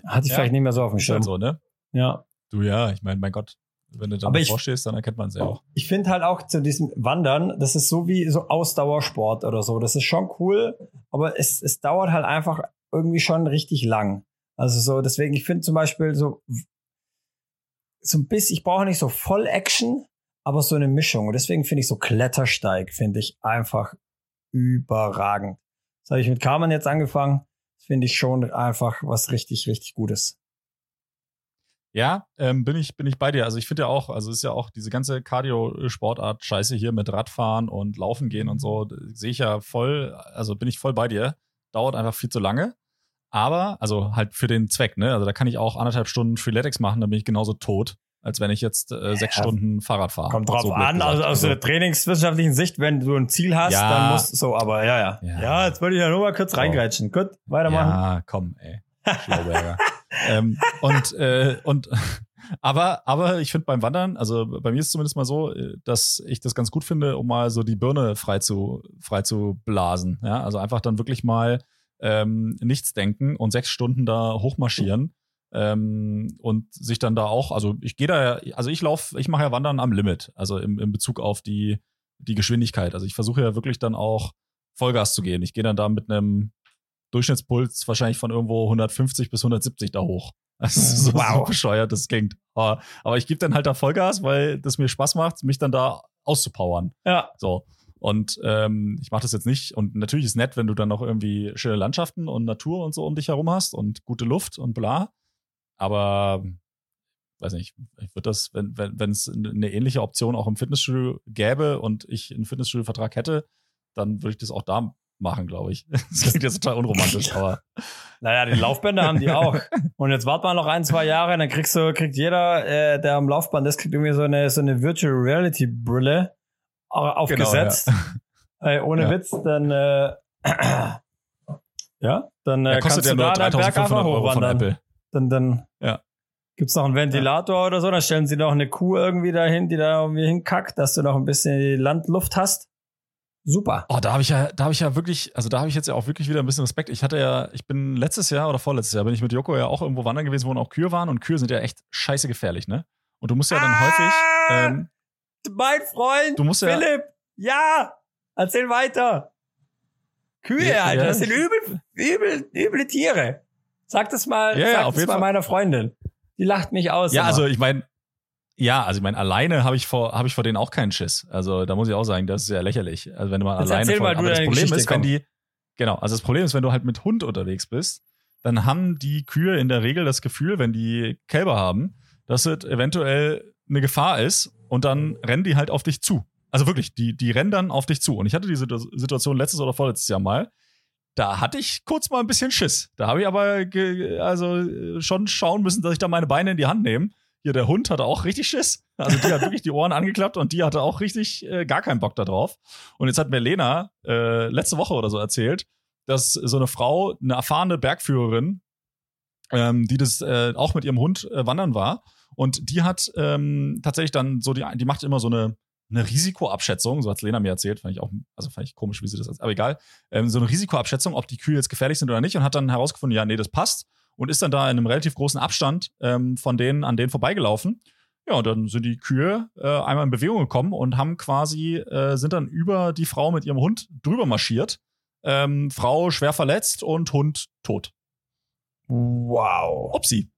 hatte ich ja, vielleicht nicht mehr so auf dem ist Schirm. halt so, ne? Ja. Du, ja, ich meine, mein Gott, wenn du da Aber ich- davor stehst, dann erkennt man es ja auch. Ich finde halt auch zu diesem Wandern, das ist so wie so Ausdauersport oder so. Das ist schon cool, aber es, es dauert halt einfach irgendwie schon richtig lang. Also so, deswegen, ich finde zum Beispiel so, so ein bisschen, ich brauche nicht so voll Action, aber so eine Mischung. Und deswegen finde ich so Klettersteig, finde ich einfach überragend. Das habe ich mit Carmen jetzt angefangen. Das finde ich schon einfach was richtig, richtig Gutes. Ja, ähm, bin ich bin ich bei dir. Also ich finde ja auch, also es ist ja auch diese ganze Cardio-Sportart Scheiße hier mit Radfahren und Laufen gehen und so, sehe ich ja voll, also bin ich voll bei dir. Dauert einfach viel zu lange. Aber, also halt für den Zweck, ne? Also da kann ich auch anderthalb Stunden Freeletics machen, dann bin ich genauso tot, als wenn ich jetzt äh, sechs Ja, Stunden Fahrrad fahre. Kommt drauf So an, also aus der trainingswissenschaftlichen Sicht, wenn du ein Ziel hast, Ja. dann musst du so, aber ja, ja. Ja. Ja, jetzt wollte ich ja nur mal kurz So. reingrätschen. Gut, weitermachen. Ja, komm, ey. Schlauberger. [LAUGHS] ähm, und, äh, und, aber, aber ich finde beim Wandern, also bei mir ist es zumindest mal so, äh, dass ich das ganz gut finde, um mal so die Birne frei zu, frei zu blasen. Ja, also einfach dann wirklich mal ähm, nichts denken und sechs Stunden da hochmarschieren. Ähm, und sich dann da auch, also ich gehe da, ja- also ich laufe, ich mache ja Wandern am Limit, also im, im Bezug auf die, die Geschwindigkeit. Also ich versuche ja wirklich dann auch Vollgas zu gehen. Ich gehe dann da mit einem Durchschnittspuls wahrscheinlich von irgendwo 150 bis 170 da hoch. [LAUGHS] Das ist so, Wow. so bescheuert, das klingt. Aber, aber ich gebe dann halt da Vollgas, weil das mir Spaß macht, mich dann da auszupowern. Ja. So. Und ähm, ich mache das jetzt nicht. Und natürlich ist nett, wenn du dann noch irgendwie schöne Landschaften und Natur und so um dich herum hast und gute Luft und bla. Aber weiß nicht, ich würde das, wenn wenn wenn es eine ähnliche Option auch im Fitnessstudio gäbe und ich einen Fitnessstudio-Vertrag hätte, dann würde ich das auch da machen, glaube ich. [LAUGHS] Das klingt jetzt total unromantisch, aber [LAUGHS] Naja, die Laufbänder haben die auch. Und jetzt wart mal noch ein, zwei Jahre, dann kriegst du, kriegt jeder, äh, der am Laufband ist, kriegt irgendwie so eine, so eine Virtual Reality Brille au- aufgesetzt. äh, [LAUGHS] ohne Ja. Witz, dann, äh, [CLEARS THROAT] ja, dann äh, ja, kannst kostet ja du nur da deinen Berg einfach 3500 Euro von hochwandern. Apple. Dann, dann Ja. gibt's noch einen Ventilator oder so, dann stellen sie noch eine Kuh irgendwie dahin, die da irgendwie hinkackt, dass du noch ein bisschen die Landluft hast. Super. Oh, da habe ich ja, da habe ich ja wirklich, also da habe ich jetzt ja auch wirklich wieder ein bisschen Respekt. Ich hatte ja, ich bin letztes Jahr oder vorletztes Jahr bin ich mit Joko ja auch irgendwo wandern gewesen, wo auch Kühe waren und Kühe sind ja echt scheiße gefährlich, ne? Und du musst ja dann Ah! häufig, ähm, Mein Freund, du musst ja, Philipp, ja, erzähl weiter. Kühe, Ja, Alter, ja. das sind übel, übel, üble Tiere. Sag das mal, Ja, ja, sag auf das jeden mal Fall. meiner Freundin. Die lacht mich aus. ja, immer. also ich meine, ja, also ich meine, alleine habe ich vor, habe ich vor denen auch keinen Schiss. Also da muss ich auch sagen, das ist ja lächerlich. Also wenn du mal Jetzt alleine vor, mal aber das Problem Geschichte, ist, wenn komm. die, genau, also das Problem ist, wenn du halt mit Hund unterwegs bist, dann haben die Kühe in der Regel das Gefühl, wenn die Kälber haben, dass es eventuell eine Gefahr ist und dann rennen die halt auf dich zu. Also wirklich, die, die rennen dann auf dich zu. Und ich hatte diese Situation letztes oder vorletztes Jahr mal. Da hatte ich kurz mal ein bisschen Schiss. Da habe ich aber also schon schauen müssen, dass ich da meine Beine in die Hand nehme. Hier, der Hund hatte auch richtig Schiss. Also die hat wirklich die Ohren angeklappt und die hatte auch richtig äh, gar keinen Bock da drauf. Und jetzt hat mir Lena äh, letzte Woche oder so erzählt, dass so eine Frau, eine erfahrene Bergführerin, ähm, die das äh, auch mit ihrem Hund äh, wandern war. Und die hat ähm, tatsächlich dann so, die, die macht immer so eine, eine Risikoabschätzung, so hat Lena mir erzählt, fand ich auch, also fand ich komisch, wie sie das, aber egal, ähm, so eine Risikoabschätzung, ob die Kühe jetzt gefährlich sind oder nicht und hat dann herausgefunden, ja, nee, das passt und ist dann da in einem relativ großen Abstand ähm, von denen an denen vorbeigelaufen. Ja, und dann sind die Kühe äh, einmal in Bewegung gekommen und haben quasi, äh, sind dann über die Frau mit ihrem Hund drüber marschiert. Ähm, Frau schwer verletzt und Hund tot. wow. Upsi.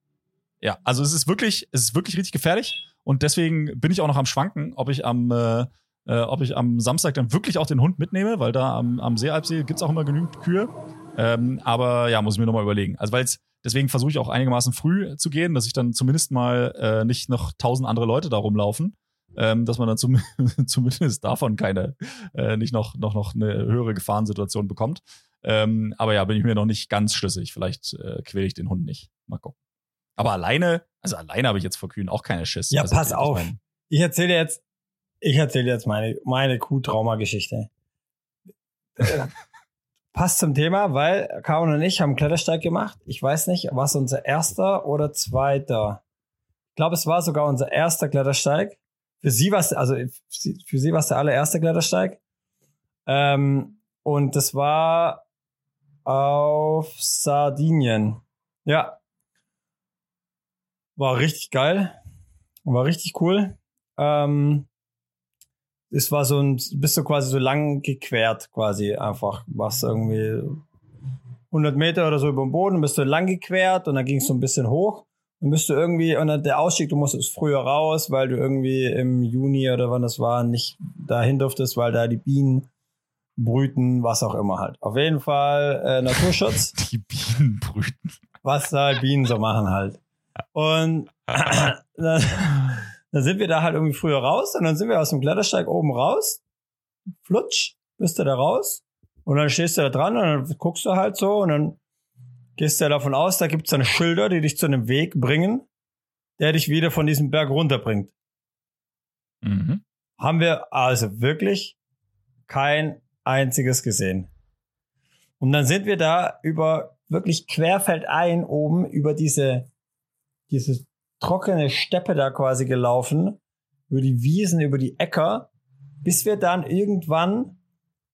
Ja, also es ist wirklich, es ist wirklich richtig gefährlich und deswegen bin ich auch noch am Schwanken, ob ich am, äh, äh, ob ich am Samstag dann wirklich auch den Hund mitnehme, weil da am, am Seealpsee gibt's auch immer genügend Kühe. Ähm, aber ja, muss ich mir nochmal überlegen. Also weil deswegen versuche ich auch einigermaßen früh zu gehen, dass ich dann zumindest mal äh, nicht noch tausend andere Leute da rumlaufen. Ähm, dass man dann zum, [LAUGHS] zumindest davon keine, äh, nicht noch, noch, noch eine höhere Gefahrensituation bekommt. Ähm, aber ja, bin ich mir noch nicht ganz schlüssig. Vielleicht äh, quäle ich den Hund nicht. Mal gucken. Aber alleine, also alleine habe ich jetzt vor Kühen auch keine Schiss. Ja, also, pass auf. mein, Ich erzähle jetzt, ich erzähle jetzt meine, meine Kuhtrauma-Geschichte. [LAUGHS] Passt zum Thema, weil Karin und ich haben Klettersteig gemacht. Ich weiß nicht, war es unser erster oder zweiter? Ich glaube, es war sogar unser erster Klettersteig. Für sie war es, also für sie war es der allererste Klettersteig. Ähm, und das war auf Sardinien. Ja. War richtig geil. War richtig cool. Ähm, es war so ein, bist du quasi so lang gequert, quasi einfach, was irgendwie 100 Meter oder so über dem Boden, bist du lang gequert und dann ging es so ein bisschen hoch. Dann bist du irgendwie, und dann der Ausstieg, du musstest früher raus, weil du irgendwie im Juni oder wann das war, nicht dahin durftest, weil da die Bienen brüten, was auch immer halt. Auf jeden Fall äh, Naturschutz. [LAUGHS] Die Bienen brüten. Was da Bienen so machen halt. Und [CLEARS THROAT] dann, dann sind wir da halt irgendwie früher raus und dann sind wir aus dem Klettersteig oben raus. Flutsch, bist du da raus. Und dann stehst du da dran und dann guckst du halt so und dann gehst du ja davon aus, da gibt's dann Schilder, die dich zu einem Weg bringen, der dich wieder von diesem Berg runterbringt. Mhm. Haben wir also wirklich kein einziges gesehen. Und dann sind wir da über wirklich querfeldein oben über diese, diese trockene Steppe da quasi gelaufen, über die Wiesen, über die Äcker, bis wir dann irgendwann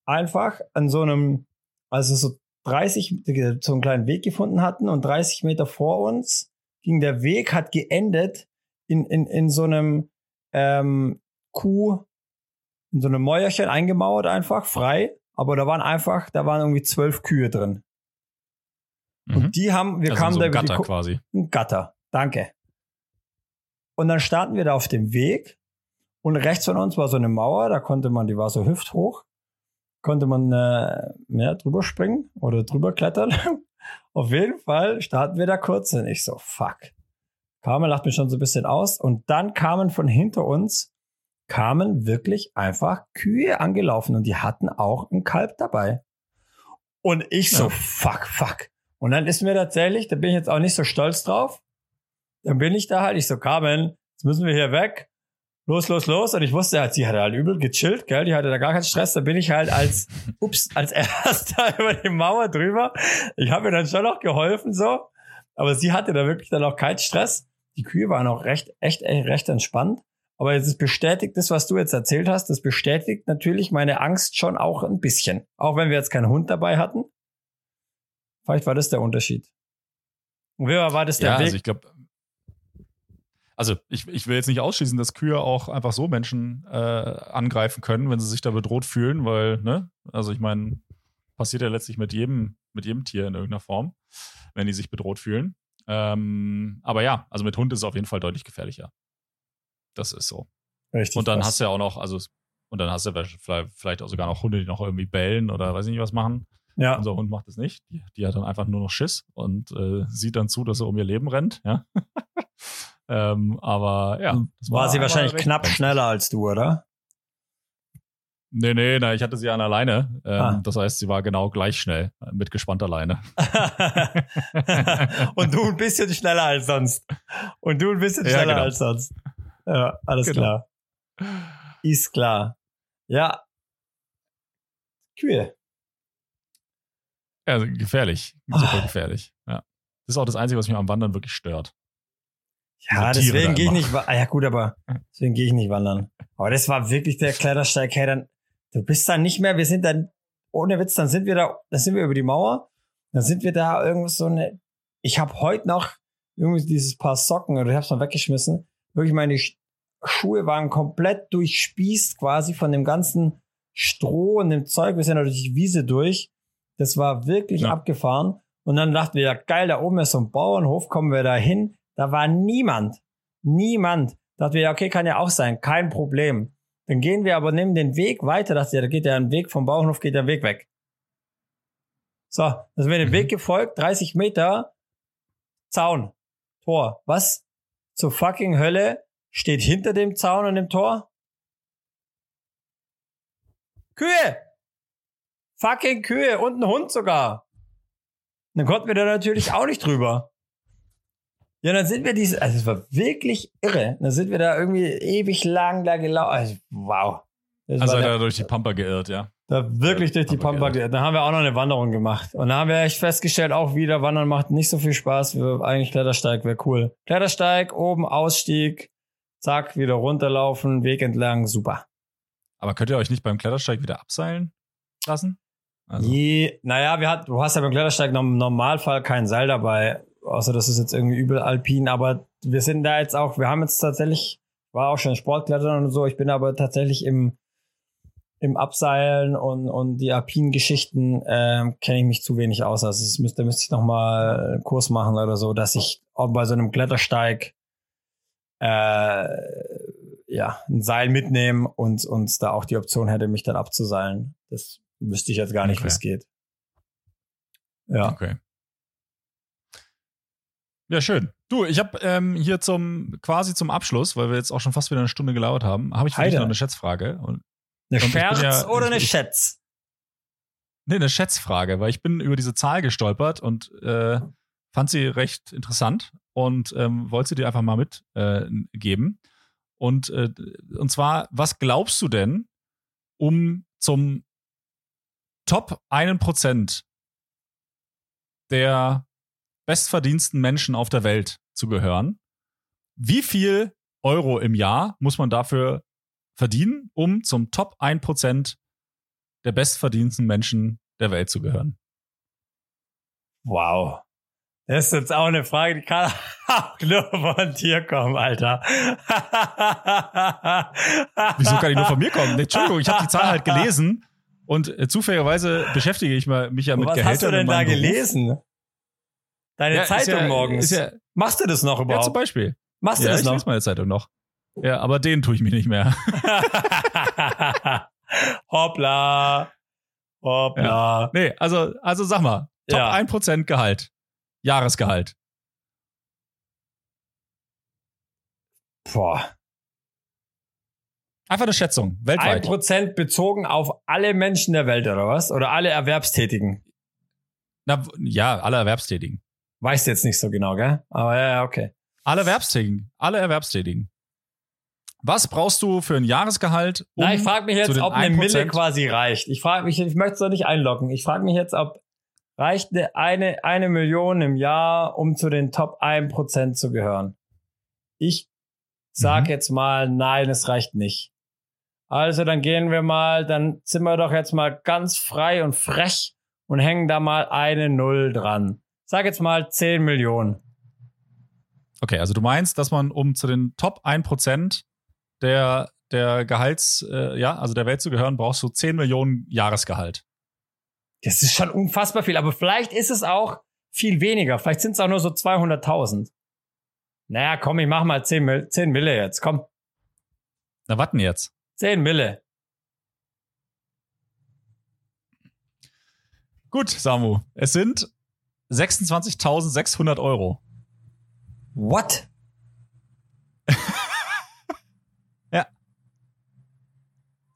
einfach an so einem, also so 30, so einen kleinen Weg gefunden hatten und 30 Meter vor uns ging der Weg, hat geendet in, in, in so einem ähm, Kuh, in so einem Mäuerchen eingemauert einfach, frei. Aber da waren einfach, da waren irgendwie zwölf Kühe drin. Mhm. Und die haben, wir also kamen so da ein Gatter quasi. Ein Gatter, danke. Und dann starten wir da auf dem Weg und rechts von uns war so eine Mauer, da konnte man, die war so hüfthoch, konnte man äh, mehr drüber springen oder drüber klettern. [LAUGHS] auf jeden Fall starten wir da kurz und ich so, fuck. Carmen lacht mich schon so ein bisschen aus und dann kamen von hinter uns, kamen wirklich einfach Kühe angelaufen und die hatten auch ein Kalb dabei. Und ich so, ja. fuck, fuck. Und dann ist mir tatsächlich, da bin ich jetzt auch nicht so stolz drauf, dann bin ich da halt, ich so, Carmen, jetzt müssen wir hier weg. Los, los, los. Und ich wusste halt, sie hatte halt übel gechillt, gell? Die hatte da gar keinen Stress. Da bin ich halt als, [LAUGHS] ups, als erster [LAUGHS] über die Mauer drüber. Ich habe ihr dann schon noch geholfen, so. Aber sie hatte da wirklich dann auch keinen Stress. Die Kühe waren auch recht, echt, echt recht entspannt. Aber es bestätigt das, was du jetzt erzählt hast, das bestätigt natürlich meine Angst schon auch ein bisschen. Auch wenn wir jetzt keinen Hund dabei hatten. Vielleicht war das der Unterschied. Und wie war das der ja, Weg? Also ich glaube, also ich, ich will jetzt nicht ausschließen, dass Kühe auch einfach so Menschen äh, angreifen können, wenn sie sich da bedroht fühlen, weil, ne, also ich meine, passiert ja letztlich mit jedem, mit jedem Tier in irgendeiner Form, wenn die sich bedroht fühlen. Ähm, aber ja, also mit Hund ist es auf jeden Fall deutlich gefährlicher. Das ist so. Richtig. Und dann was. hast du ja auch noch, also, und dann hast du vielleicht, vielleicht auch sogar noch Hunde, die noch irgendwie bellen oder weiß ich nicht was machen. Ja. Unser Hund macht das nicht. Die, die hat dann einfach nur noch Schiss und äh, sieht dann zu, dass er um ihr Leben rennt, ja. Ähm, aber ja. War, war, sie wahrscheinlich knapp schneller als du, oder? Nee, nee, nee, ich hatte sie an der Leine. Ähm, ah. Das heißt, sie war genau gleich schnell mit gespannter Leine. [LAUGHS] Und du ein bisschen schneller als sonst. Und du ein bisschen schneller ja, genau. als sonst. Ja, alles genau. klar. Ist klar. Ja. Kühe. Ja, gefährlich. Super gefährlich. Ja. Das ist auch das Einzige, was mich am Wandern wirklich stört. Ja, deswegen gehe ich nicht, ah, ja gut, aber deswegen gehe ich nicht wandern. Aber das war wirklich der Klettersteig, hey, dann, du bist dann nicht mehr, wir sind dann, ohne Witz, dann sind wir da, dann sind wir über die Mauer, dann sind wir da irgendwas so eine, ich habe heute noch irgendwie dieses Paar Socken, oder ich hab's mal weggeschmissen, wirklich meine Schuhe waren komplett durchspießt quasi von dem ganzen Stroh und dem Zeug, wir sind durch die Wiese durch, das war wirklich ja. abgefahren. Und dann dachten wir, ja geil, da oben ist so ein Bauernhof, kommen wir da hin. Da war niemand. Niemand. Da dachten wir, okay, kann ja auch sein, kein Problem. Dann gehen wir aber, nehmen den Weg weiter, dachte ja, da geht ja ein Weg vom Bauernhof, geht der Weg weg. So, dann sind wir den Weg mhm. gefolgt, 30 Meter, Zaun, Tor. Was zur fucking Hölle steht hinter dem Zaun und dem Tor? Kühe! Fucking Kühe und ein Hund sogar. Dann konnten wir da natürlich auch nicht drüber. Ja, dann sind wir diese, also es war wirklich irre. Dann sind wir da irgendwie ewig lang da gelaufen. Also, wow. Das also seid ihr durch die Pampa geirrt, ja? Da wirklich durch die Pampa. Dann haben wir auch noch eine Wanderung gemacht. Und da haben wir echt festgestellt, auch wieder Wandern macht nicht so viel Spaß. Wir, eigentlich Klettersteig wäre cool. Klettersteig, oben Ausstieg, zack, wieder runterlaufen, Weg entlang, super. Aber könnt ihr euch nicht beim Klettersteig wieder abseilen lassen? Also. Je, naja, wir hat, du hast ja beim Klettersteig im Normalfall kein Seil dabei. Außer das ist jetzt irgendwie übel alpin. Aber wir sind da jetzt auch, wir haben jetzt tatsächlich, war auch schon Sportklettern und so. Ich bin aber tatsächlich im im Abseilen und, und die alpinen Geschichten äh, kenne ich mich zu wenig aus. Also es müsste, müsste ich noch mal einen Kurs machen oder so, dass ich auch bei so einem Klettersteig äh, ja, ein Seil mitnehme und, und da auch die Option hätte, mich dann abzuseilen. Das wüsste ich jetzt gar nicht, okay. wie es geht. Ja. Okay. Ja, schön. Du, ich habe ähm, hier zum quasi zum Abschluss, weil wir jetzt auch schon fast wieder eine Stunde gelauert haben, habe ich für Heide. dich noch eine Schätzfrage. Und eine Scherz ja, oder eine Schätz? Nee, eine Schätzfrage, weil ich bin über diese Zahl gestolpert und äh, fand sie recht interessant und ähm, wollte sie dir einfach mal mitgeben. Äh, und, äh, und zwar, was glaubst du denn, um zum Top 1% der bestverdiensten Menschen auf der Welt zu gehören? Wie viel Euro im Jahr muss man dafür verdienen, um zum Top 1% der bestverdiensten Menschen der Welt zu gehören? Wow. Das ist jetzt auch eine Frage, die kann auch nur von dir kommen, Alter. Wieso kann die nur von mir kommen? Entschuldigung, ich habe die Zahl halt gelesen und äh, zufälligerweise beschäftige ich mich ja mit Was Gehältern. Was hast du denn da gelesen? Deine ja, Zeitung ja, morgens. Ja, Machst du das noch überhaupt? Ja, zum Beispiel. Machst du das ich noch? Ich lese meine Zeitung noch. Ja, aber den tue ich mir nicht mehr. [LAUGHS] Hoppla. Hoppla. Ja. Nee, also, also sag mal, Top ja. 1% Gehalt. Jahresgehalt. Boah. Einfach eine Schätzung, weltweit. 1% bezogen auf alle Menschen der Welt, oder was? Oder alle Erwerbstätigen? Na, ja, alle Erwerbstätigen. Weißt du jetzt nicht so genau, gell? Aber ja, okay. Alle Erwerbstätigen. Alle Erwerbstätigen. Was brauchst du für ein Jahresgehalt? Um Na, ich frage mich jetzt, ob eine Mille quasi reicht. Ich frage mich, ich möchte es doch nicht einloggen. Ich frage mich jetzt, ob reicht eine, eine Million im Jahr, um zu den Top 1% zu gehören. Ich sag mhm. jetzt mal, nein, es reicht nicht. Also dann gehen wir mal, dann sind wir doch jetzt mal ganz frei und frech und hängen da mal eine Null dran. Sag jetzt mal 10 Millionen. Okay, also du meinst, dass man um zu den Top 1% der, der Gehalts, äh, ja, also der Welt zu gehören, brauchst du 10 Millionen Jahresgehalt. Das ist schon unfassbar viel, aber vielleicht ist es auch viel weniger. Vielleicht sind es auch nur so 200.000. Naja, komm, ich mach mal 10, 10 Mille jetzt, komm. Na, warten jetzt. 10 Mille. Gut, Samu. Es sind 26.600 Euro. What? [LAUGHS]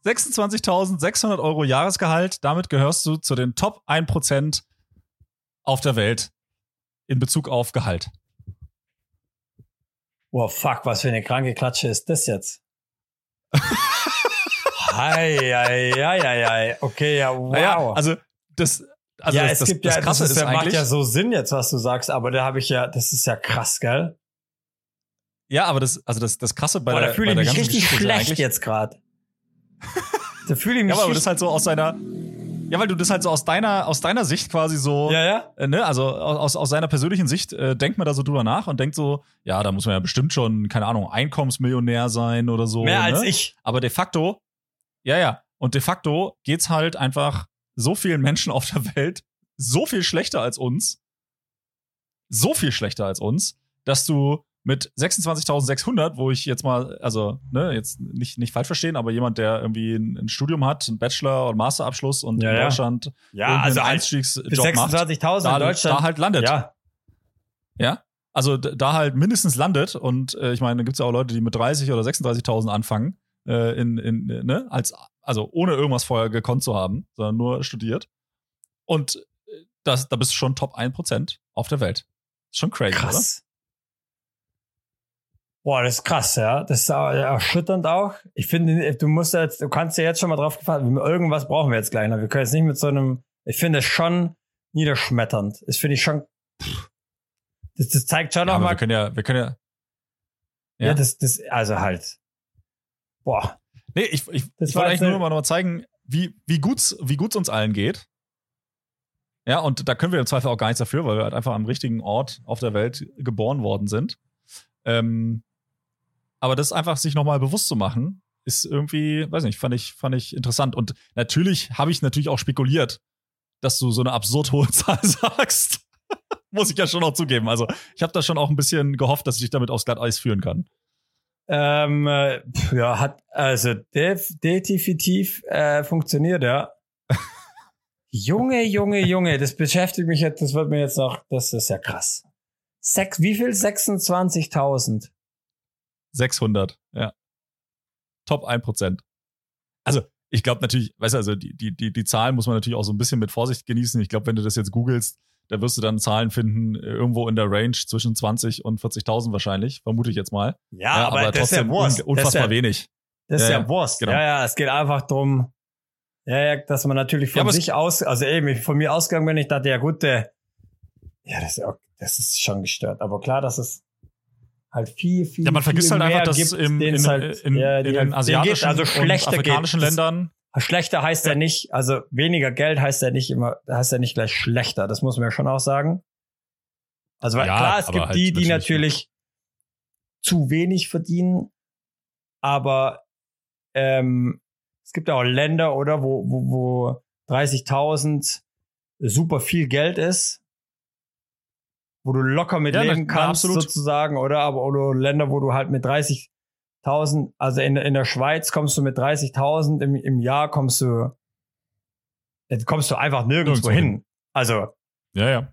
26.600 Euro Jahresgehalt. Damit gehörst du zu den Top 1% auf der Welt in Bezug auf Gehalt. Wow, fuck, was für eine kranke Klatsche ist das jetzt? [LAUGHS] Hei, hei, hei, hei, hei. Okay, ja, wow. Naja, also das, also ja, das, es das, gibt das ja, Krasse das ist, ist macht ja so Sinn jetzt, was du sagst, aber da habe ich ja, das ist ja krass, gell? Ja, aber das, also das, das Krasse bei Boah, der, da fühle ich mich richtig schlecht jetzt gerade. [LAUGHS] Da fühle ich mich. Ja, aber das halt so aus seiner. Ja, weil du das halt so aus deiner, aus deiner Sicht quasi so, ja, ja. Äh, ne, also aus, aus seiner persönlichen Sicht äh, denkt man da so drüber nach und denkt so, ja, da muss man ja bestimmt schon, keine Ahnung, Einkommensmillionär sein oder so. Mehr ne? als ich. Aber de facto, ja, ja. Und de facto geht's halt einfach so vielen Menschen auf der Welt so viel schlechter als uns. So viel schlechter als uns, dass du mit 26.600, wo ich jetzt mal, also, ne, jetzt nicht, nicht falsch verstehen, aber jemand, der irgendwie ein, ein Studium hat, einen Bachelor- und Masterabschluss und ja, in Deutschland ja, also Einstiegsjob 26.000 in Deutschland. Da halt landet. Ja. Ja. Also da halt mindestens landet und äh, ich meine, da gibt's ja auch Leute, die mit 30 oder 36.000 anfangen, äh, in, in, ne, als, also ohne irgendwas vorher gekonnt zu haben, sondern nur studiert. Und äh, das, da bist du schon Top 1% auf der Welt. Schon crazy, Krass. oder? Boah, das ist krass, ja. Das ist erschütternd auch. Ich finde, du musst jetzt, du kannst ja jetzt schon mal drauf gefallen, irgendwas brauchen wir jetzt gleich noch. Wir können jetzt nicht mit so einem, ich finde es schon niederschmetternd. Das finde ich schon, das, das zeigt schon Ja, noch aber mal, wir können ja, wir können ja. ja, Ja. das, das, also halt, boah, Nee, ich, ich, Das ich wollte eigentlich nur mal mal zeigen, wie, wie gut's, wie gut's uns allen geht. Ja, und da können wir im Zweifel auch gar nichts dafür, weil wir halt einfach am richtigen Ort auf der Welt geboren worden sind. Ähm, aber das einfach sich nochmal bewusst zu machen, ist irgendwie, weiß nicht, fand ich, fand ich interessant. Und natürlich habe ich natürlich auch spekuliert, dass du so eine absurd hohe [LAUGHS] Zahl sagst. [LAUGHS] Muss ich ja schon auch zugeben. Also, ich habe da schon auch ein bisschen gehofft, dass ich dich damit aufs Glatteis führen kann. Ähm, äh, ja, hat, also def, definitiv äh, funktioniert, ja. [LAUGHS] Junge, Junge, Junge, das beschäftigt mich jetzt, das wird mir jetzt noch, das ist ja krass. Sechs, wie viel? 26.000. 600, ja. Top 1%. Also, ich glaube natürlich, weißt du, also die, die, die, die Zahlen muss man natürlich auch so ein bisschen mit Vorsicht genießen. Ich glaube, wenn du das jetzt googelst, da wirst du dann Zahlen finden, äh, irgendwo in der Range zwischen 20 und 40.000 wahrscheinlich, vermute ich jetzt mal. Ja, aber, das ist ja Wurst. un- unfassbar das ist ja, wenig. Das ist Ja, ja, ja, Wurst. genau. Ja, ja, es geht einfach drum, ja, ja, dass man natürlich Ja, von aber es- sich aus, also eben, ich von mir ausgegangen bin, ich dachte, ja gut, der, ja, das ist, das ist schon gestört. Aber klar, dass es halt viel, viel, Ja, man vergisst halt einfach, dass gibt, im, in, es halt, in, ja, in den halt, asiatischen also und afrikanischen geht. Ländern Schlechter heißt ja. Ja. nicht, also weniger Geld heißt ja nicht immer, heißt ja nicht gleich schlechter. Das muss man ja schon auch sagen. Also weil Ja, klar, es gibt halt die, die natürlich, zu wenig verdienen, aber ähm, es gibt ja auch Länder, oder, wo, wo, wo 30.000 super viel Geld ist, wo du locker mit Ja, leben kannst, absolut. sozusagen, oder? Aber oder Länder, wo du halt mit 30.000, also in, in der Schweiz kommst du mit 30.000 im, im Jahr kommst du, jetzt kommst du einfach nirgendwo Nirgendwo hin. Also Ja, ja.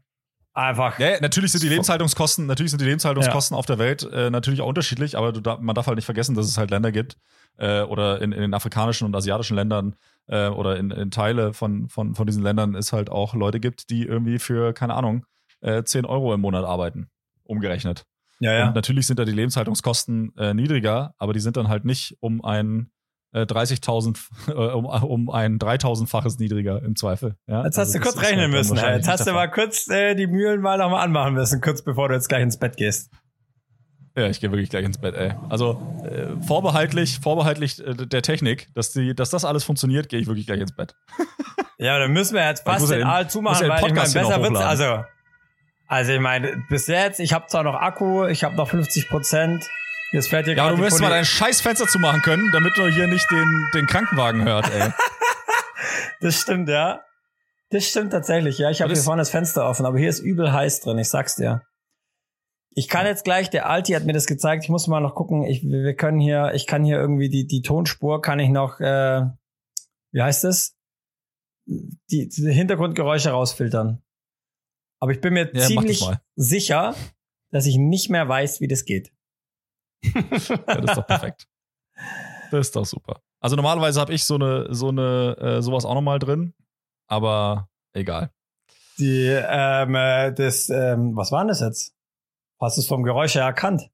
einfach. Ja, ja, natürlich sind die Lebenshaltungskosten, natürlich sind die Lebenshaltungskosten auf der Welt äh, natürlich auch unterschiedlich, aber du da, man darf halt nicht vergessen, dass es halt Länder gibt äh, oder in, in den afrikanischen und asiatischen Ländern äh, oder in, in Teile von, von, von diesen Ländern es halt auch Leute gibt, die irgendwie für, keine Ahnung, äh, 10 Euro im Monat arbeiten, umgerechnet. Ja, Und natürlich sind da die Lebenshaltungskosten äh, niedriger, aber die sind dann halt nicht um ein äh, 30.000, [LAUGHS] äh, um, um ein 3000-faches niedriger im Zweifel. Ja? Jetzt Also hast du das kurz halt rechnen müssen. wahrscheinlich Jetzt hast du mal kurz äh, die Mühlen mal nochmal anmachen müssen, kurz bevor du jetzt gleich ins Bett gehst. Ja, ich gehe wirklich gleich ins Bett, ey. Also äh, vorbehaltlich, vorbehaltlich äh, der Technik, dass, die, dass das alles funktioniert, gehe ich wirklich gleich ins Bett. Ja, dann müssen wir jetzt fast ja den Aal zumachen, ja weil ich noch besser wird's. Also, also ich meine, bis jetzt, ich habe zwar noch Akku, ich habe noch 50 Prozent. Jetzt fährt hier Ja, du wirst mal dein scheiß Fenster zumachen können, damit du hier nicht den, den Krankenwagen hört, ey. [LAUGHS] Das stimmt, ja. Das stimmt tatsächlich, ja. Ich habe hier vorne das Fenster offen, aber hier ist übel heiß drin, ich sag's dir. Ich kann jetzt gleich, der Alti hat mir das gezeigt, ich muss mal noch gucken, ich, wir können hier, ich kann hier irgendwie die, die Tonspur, kann ich noch, äh, wie heißt das? Die, die Hintergrundgeräusche rausfiltern. Aber ich bin mir Ja, das ziemlich sicher, dass ich nicht mehr weiß, wie das geht. [LAUGHS] Ja, das ist doch perfekt. Das ist doch super. Also normalerweise habe ich so eine, so eine, äh, sowas auch nochmal drin, aber egal. Die, ähm, äh, das, ähm, was war denn das jetzt? Hast du es vom Geräusch her erkannt?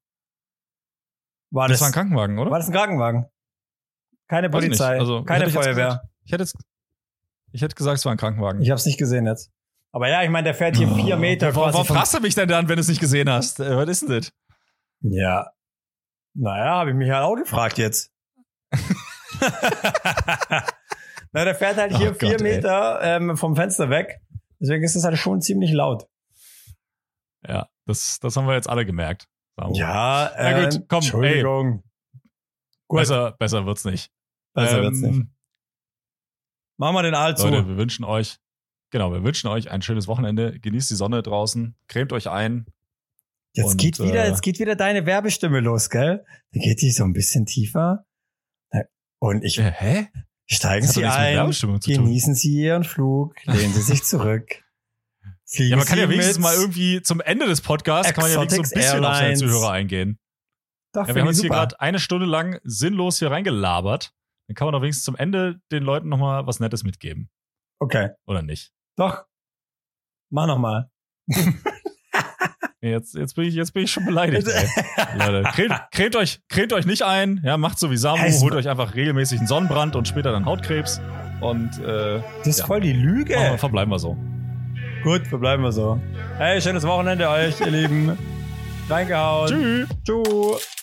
War Das war ein Krankenwagen, oder? War das ein Krankenwagen? Keine. Polizei, Also, keine ich Feuerwehr. gesagt. Ich hätte jetzt, ich hätte gesagt, es war ein Krankenwagen. Ich habe es nicht gesehen jetzt. Aber ja, ich meine, der fährt hier vier Meter Warum, warum fragst du mich denn dann, wenn du es nicht gesehen hast? Äh, was ist denn das? Ja. Naja, habe ich mich halt auch gefragt jetzt. [LAUGHS] Na, der fährt halt hier Oh vier Gott. Meter ähm, vom Fenster weg. Deswegen ist es halt schon ziemlich laut. Ja, das, das haben wir jetzt alle gemerkt. Ja, Na äh, gut, komm, Entschuldigung. Gut, Besser, besser wird's nicht. besser wird's nicht. Ähm, Machen wir den Aal zu. Leute, wir wünschen euch, genau, wir wünschen euch ein schönes Wochenende. Genießt die Sonne draußen, cremt euch ein. Jetzt Und, geht wieder, äh, jetzt geht wieder deine Werbestimme los, gell? Da geht die so ein bisschen tiefer. Und ich Äh, hä? steigen Sie ein, genießen Sie Ihren Flug, [LAUGHS] lehnen Sie sich zurück. Fliegen Ja, man kann Sie ja wenigstens mal irgendwie zum Ende des Podcasts kann man ja wenigstens so ein bisschen auf seine Airlines. Zuhörer eingehen. Doch, Ja, wir haben uns hier gerade eine Stunde lang sinnlos hier reingelabert. Dann kann man doch wenigstens zum Ende den Leuten nochmal was Nettes mitgeben. Okay, Oder nicht? Doch. Mach noch mal. [LAUGHS] Jetzt, jetzt, bin ich, jetzt bin ich schon beleidigt. ey. Leute, cremt, cremt, euch, cremt euch nicht ein, ja, macht so wie Samu, Es- holt euch einfach regelmäßig einen Sonnenbrand und später dann Hautkrebs. Und äh, Das ist Ja. voll die Lüge. wir- verbleiben wir so. Gut, verbleiben wir so. Hey, schönes Wochenende euch, ihr Lieben. Reingehauen. Tschüss. Tschüss.